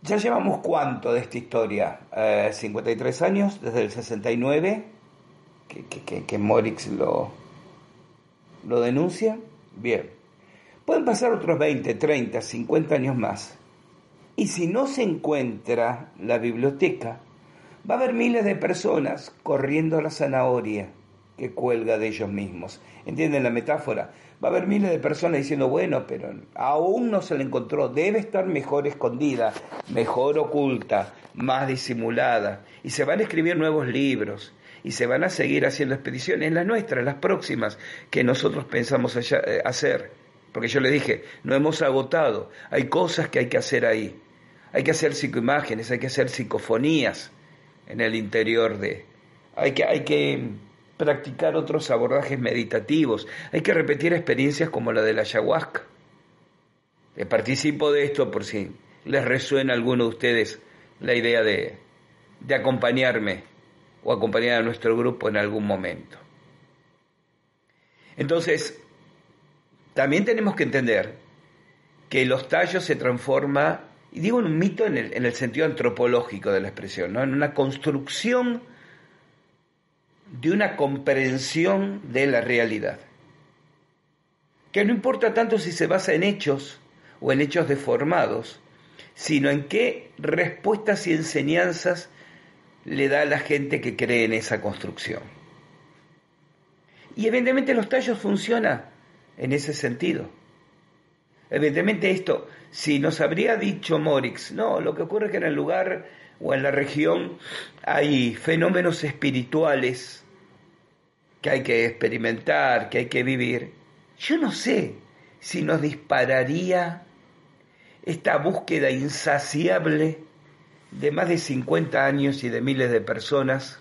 ya llevamos cuánto de esta historia? 53 eh, años, desde el 69, que, que, Morix lo, lo denuncia. Bien, pueden pasar otros 20, 30, 50 años más. Y si no se encuentra la biblioteca, va a haber miles de personas corriendo a la zanahoria que cuelga de ellos mismos. ¿Entienden la metáfora? Va a haber miles de personas diciendo, bueno, pero aún no se la encontró, debe estar mejor escondida, mejor oculta, más disimulada. Y se van a escribir nuevos libros y se van a seguir haciendo expediciones, las nuestras, las próximas, que nosotros pensamos eh, hacer. Porque yo le dije, no hemos agotado, hay cosas que hay que hacer ahí. Hay que hacer psicoimágenes, hay que hacer psicofonías en el interior de... Hay que, hay que practicar otros abordajes meditativos, hay que repetir experiencias como la de la ayahuasca. Les participo de esto por si les resuena a alguno de ustedes la idea de, de acompañarme o acompañar a nuestro grupo en algún momento. Entonces, también tenemos que entender que los tallos se transforma, y digo en un mito en el, en el sentido antropológico de la expresión, ¿no? en una construcción de una comprensión de la realidad. Que no importa tanto si se basa en hechos o en hechos deformados, sino en qué respuestas y enseñanzas le da a la gente que cree en esa construcción. Y evidentemente los tallos funcionan en ese sentido. Evidentemente esto, si nos habría dicho Morix, no, lo que ocurre es que en el lugar o en la región hay fenómenos espirituales que hay que experimentar, que hay que vivir, yo no sé si nos dispararía esta búsqueda insaciable de más de 50 años y de miles de personas,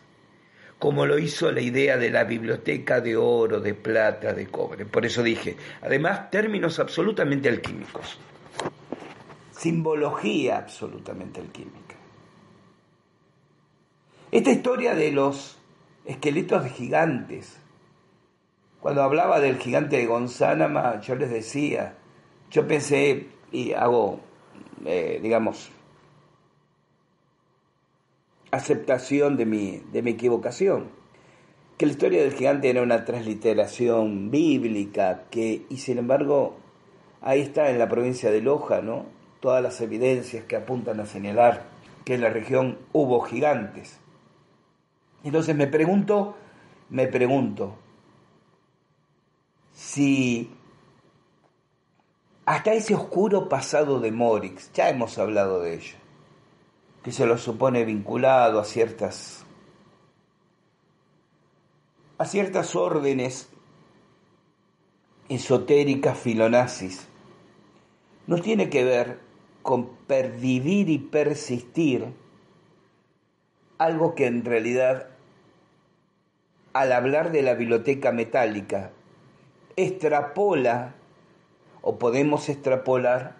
como lo hizo la idea de la biblioteca de oro, de plata, de cobre. Por eso dije, además, términos absolutamente alquímicos, simbología absolutamente alquímica. Esta historia de los esqueletos de gigantes. Cuando hablaba del gigante de Gonzánama, yo les decía, yo pensé, y hago, eh, digamos, aceptación de mi, de mi equivocación, que la historia del gigante era una transliteración bíblica, que, y sin embargo, ahí está en la provincia de Loja, ¿no? Todas las evidencias que apuntan a señalar que en la región hubo gigantes. Entonces me pregunto, me pregunto, si hasta ese oscuro pasado de Morix, ya hemos hablado de ello, que se lo supone vinculado a ciertas a ciertas órdenes esotéricas filonazis, no tiene que ver con pervivir y persistir algo que en realidad al hablar de la biblioteca metálica extrapola o podemos extrapolar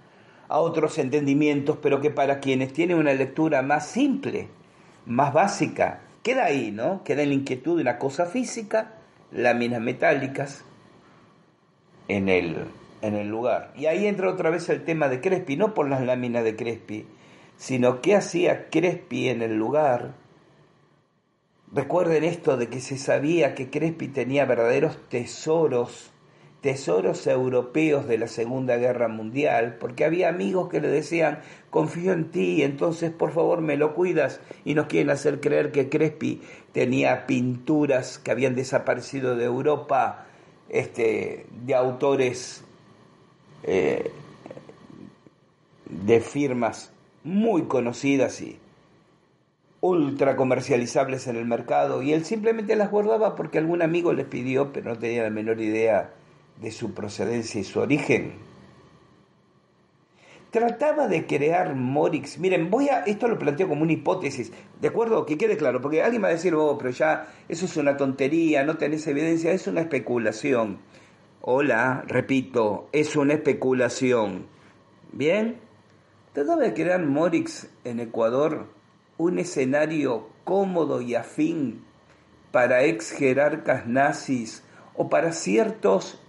a otros entendimientos, pero que para quienes tienen una lectura más simple, más básica, queda ahí, ¿no? Queda en la inquietud de una cosa física, láminas metálicas, en el, en el lugar. Y ahí entra otra vez el tema de Crespi, no por las láminas de Crespi, sino qué hacía Crespi en el lugar. Recuerden esto de que se sabía que Crespi tenía verdaderos tesoros tesoros europeos de la Segunda Guerra Mundial, porque había amigos que le decían, confío en ti, entonces por favor me lo cuidas, y nos quieren hacer creer que Crespi tenía pinturas que habían desaparecido de Europa, este, de autores eh, de firmas muy conocidas y ultra comercializables en el mercado, y él simplemente las guardaba porque algún amigo les pidió, pero no tenía la menor idea de su procedencia y su origen. Trataba de crear Morix. Miren, voy a. Esto lo planteo como una hipótesis, ¿de acuerdo? Que quede claro, porque alguien va a decir, oh, pero ya, eso es una tontería, no tenés evidencia, es una especulación. Hola, repito, es una especulación. ¿Bien? Trataba de crear Morix en Ecuador un escenario cómodo y afín para ex jerarcas nazis o para ciertos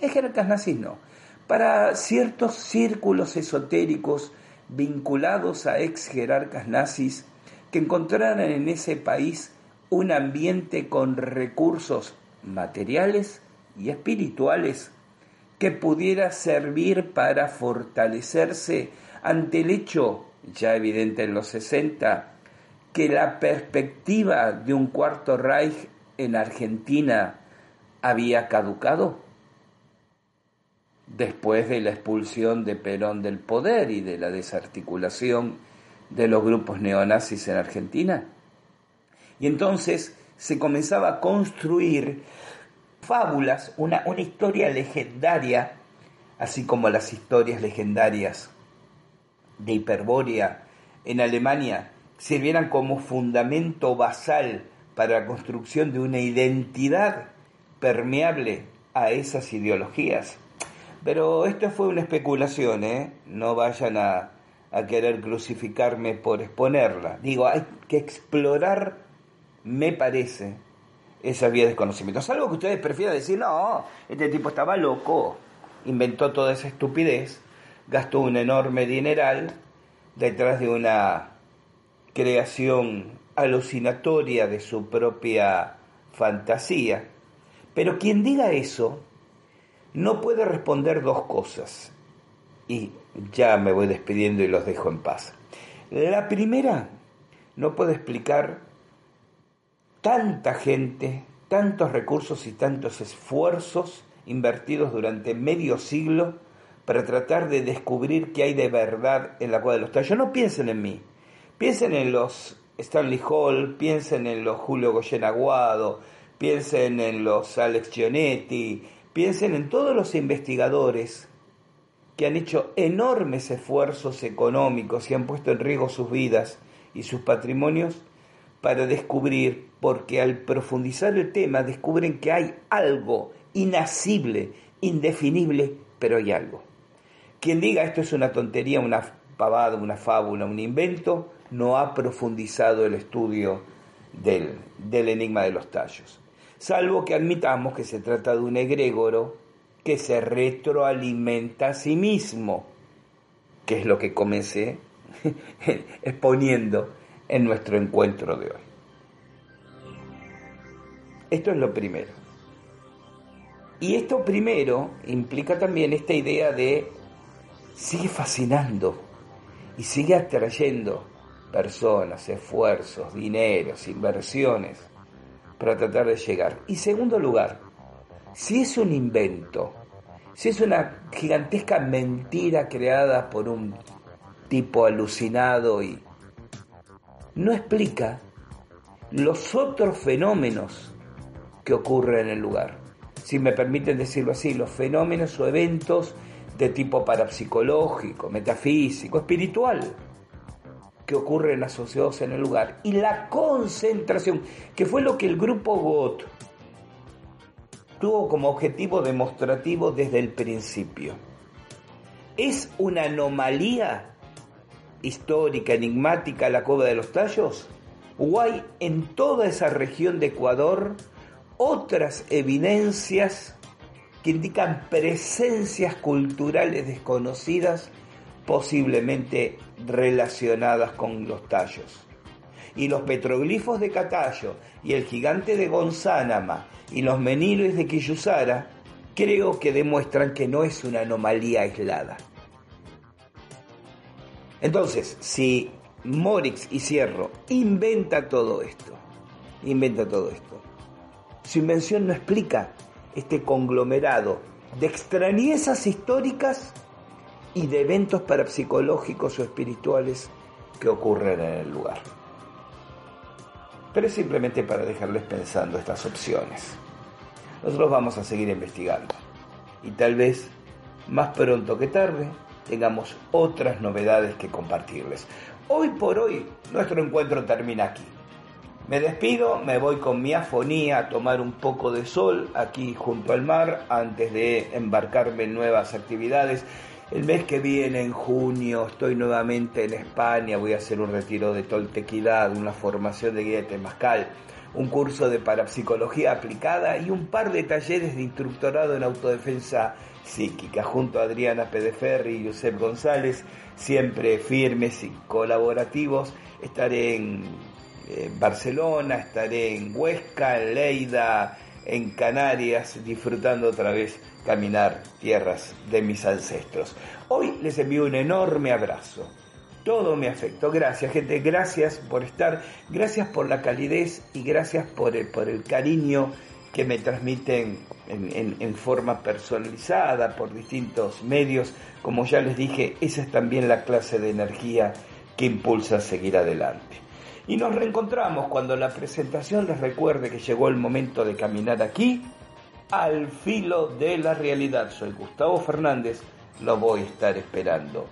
jerarcas nazis no. Para ciertos círculos esotéricos vinculados a ex jerarcas nazis que encontraran en ese país un ambiente con recursos materiales y espirituales que pudiera servir para fortalecerse ante el hecho, ya evidente en los 60, que la perspectiva de un cuarto Reich en Argentina había caducado después de la expulsión de Perón del poder y de la desarticulación de los grupos neonazis en Argentina. Y entonces se comenzaba a construir fábulas, una, una historia legendaria, así como las historias legendarias de Hiperbórea en Alemania, sirvieran como fundamento basal para la construcción de una identidad permeable a esas ideologías. Pero esto fue una especulación, ¿eh? No vayan a, a querer crucificarme por exponerla. Digo, hay que explorar, me parece, esa vía de conocimiento. Salvo que ustedes prefieran decir, no, este tipo estaba loco, inventó toda esa estupidez, gastó un enorme dineral detrás de una creación alucinatoria de su propia fantasía. Pero quien diga eso no puede responder dos cosas. Y ya me voy despidiendo y los dejo en paz. La primera, no puede explicar tanta gente, tantos recursos y tantos esfuerzos invertidos durante medio siglo para tratar de descubrir qué hay de verdad en la cueva de los tallos. No piensen en mí, piensen en los Stanley Hall, piensen en los Julio Goyen Aguado, piensen en los Alex Gionetti, Piensen en todos los investigadores que han hecho enormes esfuerzos económicos y han puesto en riesgo sus vidas y sus patrimonios para descubrir, porque al profundizar el tema descubren que hay algo inacible, indefinible, pero hay algo. Quien diga esto es una tontería, una pavada, una fábula, un invento, no ha profundizado el estudio del, del enigma de los tallos salvo que admitamos que se trata de un egregoro que se retroalimenta a sí mismo, que es lo que comencé <laughs> exponiendo en nuestro encuentro de hoy. Esto es lo primero. Y esto primero implica también esta idea de sigue fascinando y sigue atrayendo personas, esfuerzos, dineros, inversiones para tratar de llegar. Y segundo lugar, si es un invento si es una gigantesca mentira creada por un tipo alucinado y no explica los otros fenómenos que ocurren en el lugar. Si me permiten decirlo así, los fenómenos o eventos de tipo parapsicológico, metafísico, espiritual, que ocurren asociados en el lugar. Y la concentración, que fue lo que el grupo GOT tuvo como objetivo demostrativo desde el principio. ¿Es una anomalía histórica, enigmática la Cueva de los Tallos? ¿O hay en toda esa región de Ecuador otras evidencias que indican presencias culturales desconocidas posiblemente relacionadas con los tallos. Y los petroglifos de Catayo y el gigante de Gonzánama y los meniles de Quillusara creo que demuestran que no es una anomalía aislada. Entonces, si Morix y Cierro inventa todo esto, inventa todo esto, su invención no explica este conglomerado de extrañezas históricas y de eventos parapsicológicos o espirituales que ocurren en el lugar. Pero es simplemente para dejarles pensando estas opciones. Nosotros vamos a seguir investigando y tal vez más pronto que tarde tengamos otras novedades que compartirles. Hoy por hoy nuestro encuentro termina aquí. Me despido, me voy con mi afonía a tomar un poco de sol aquí junto al mar antes de embarcarme en nuevas actividades. El mes que viene, en junio, estoy nuevamente en España, voy a hacer un retiro de toltequidad, una formación de guía de Temascal, un curso de parapsicología aplicada y un par de talleres de instructorado en autodefensa psíquica, junto a Adriana Pedeferri y Josep González, siempre firmes y colaborativos. Estaré en Barcelona, estaré en Huesca, en Leida, en Canarias, disfrutando otra vez caminar tierras de mis ancestros. Hoy les envío un enorme abrazo. Todo mi afecto. Gracias, gente. Gracias por estar. Gracias por la calidez y gracias por el, por el cariño que me transmiten en, en, forma personalizada por distintos medios. Como ya les dije, esa es también la clase de energía que impulsa a seguir adelante. Y nos reencontramos cuando la presentación les recuerde que llegó el momento de caminar aquí al filo de la realidad. Soy Gustavo Fernández, lo voy a estar esperando.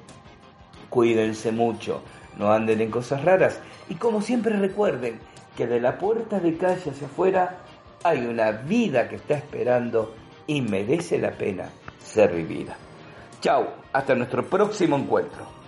Cuídense mucho, no anden en cosas raras y como siempre recuerden que de la puerta de calle hacia afuera hay una vida que está esperando y merece la pena ser vivida. Chao, hasta nuestro próximo encuentro.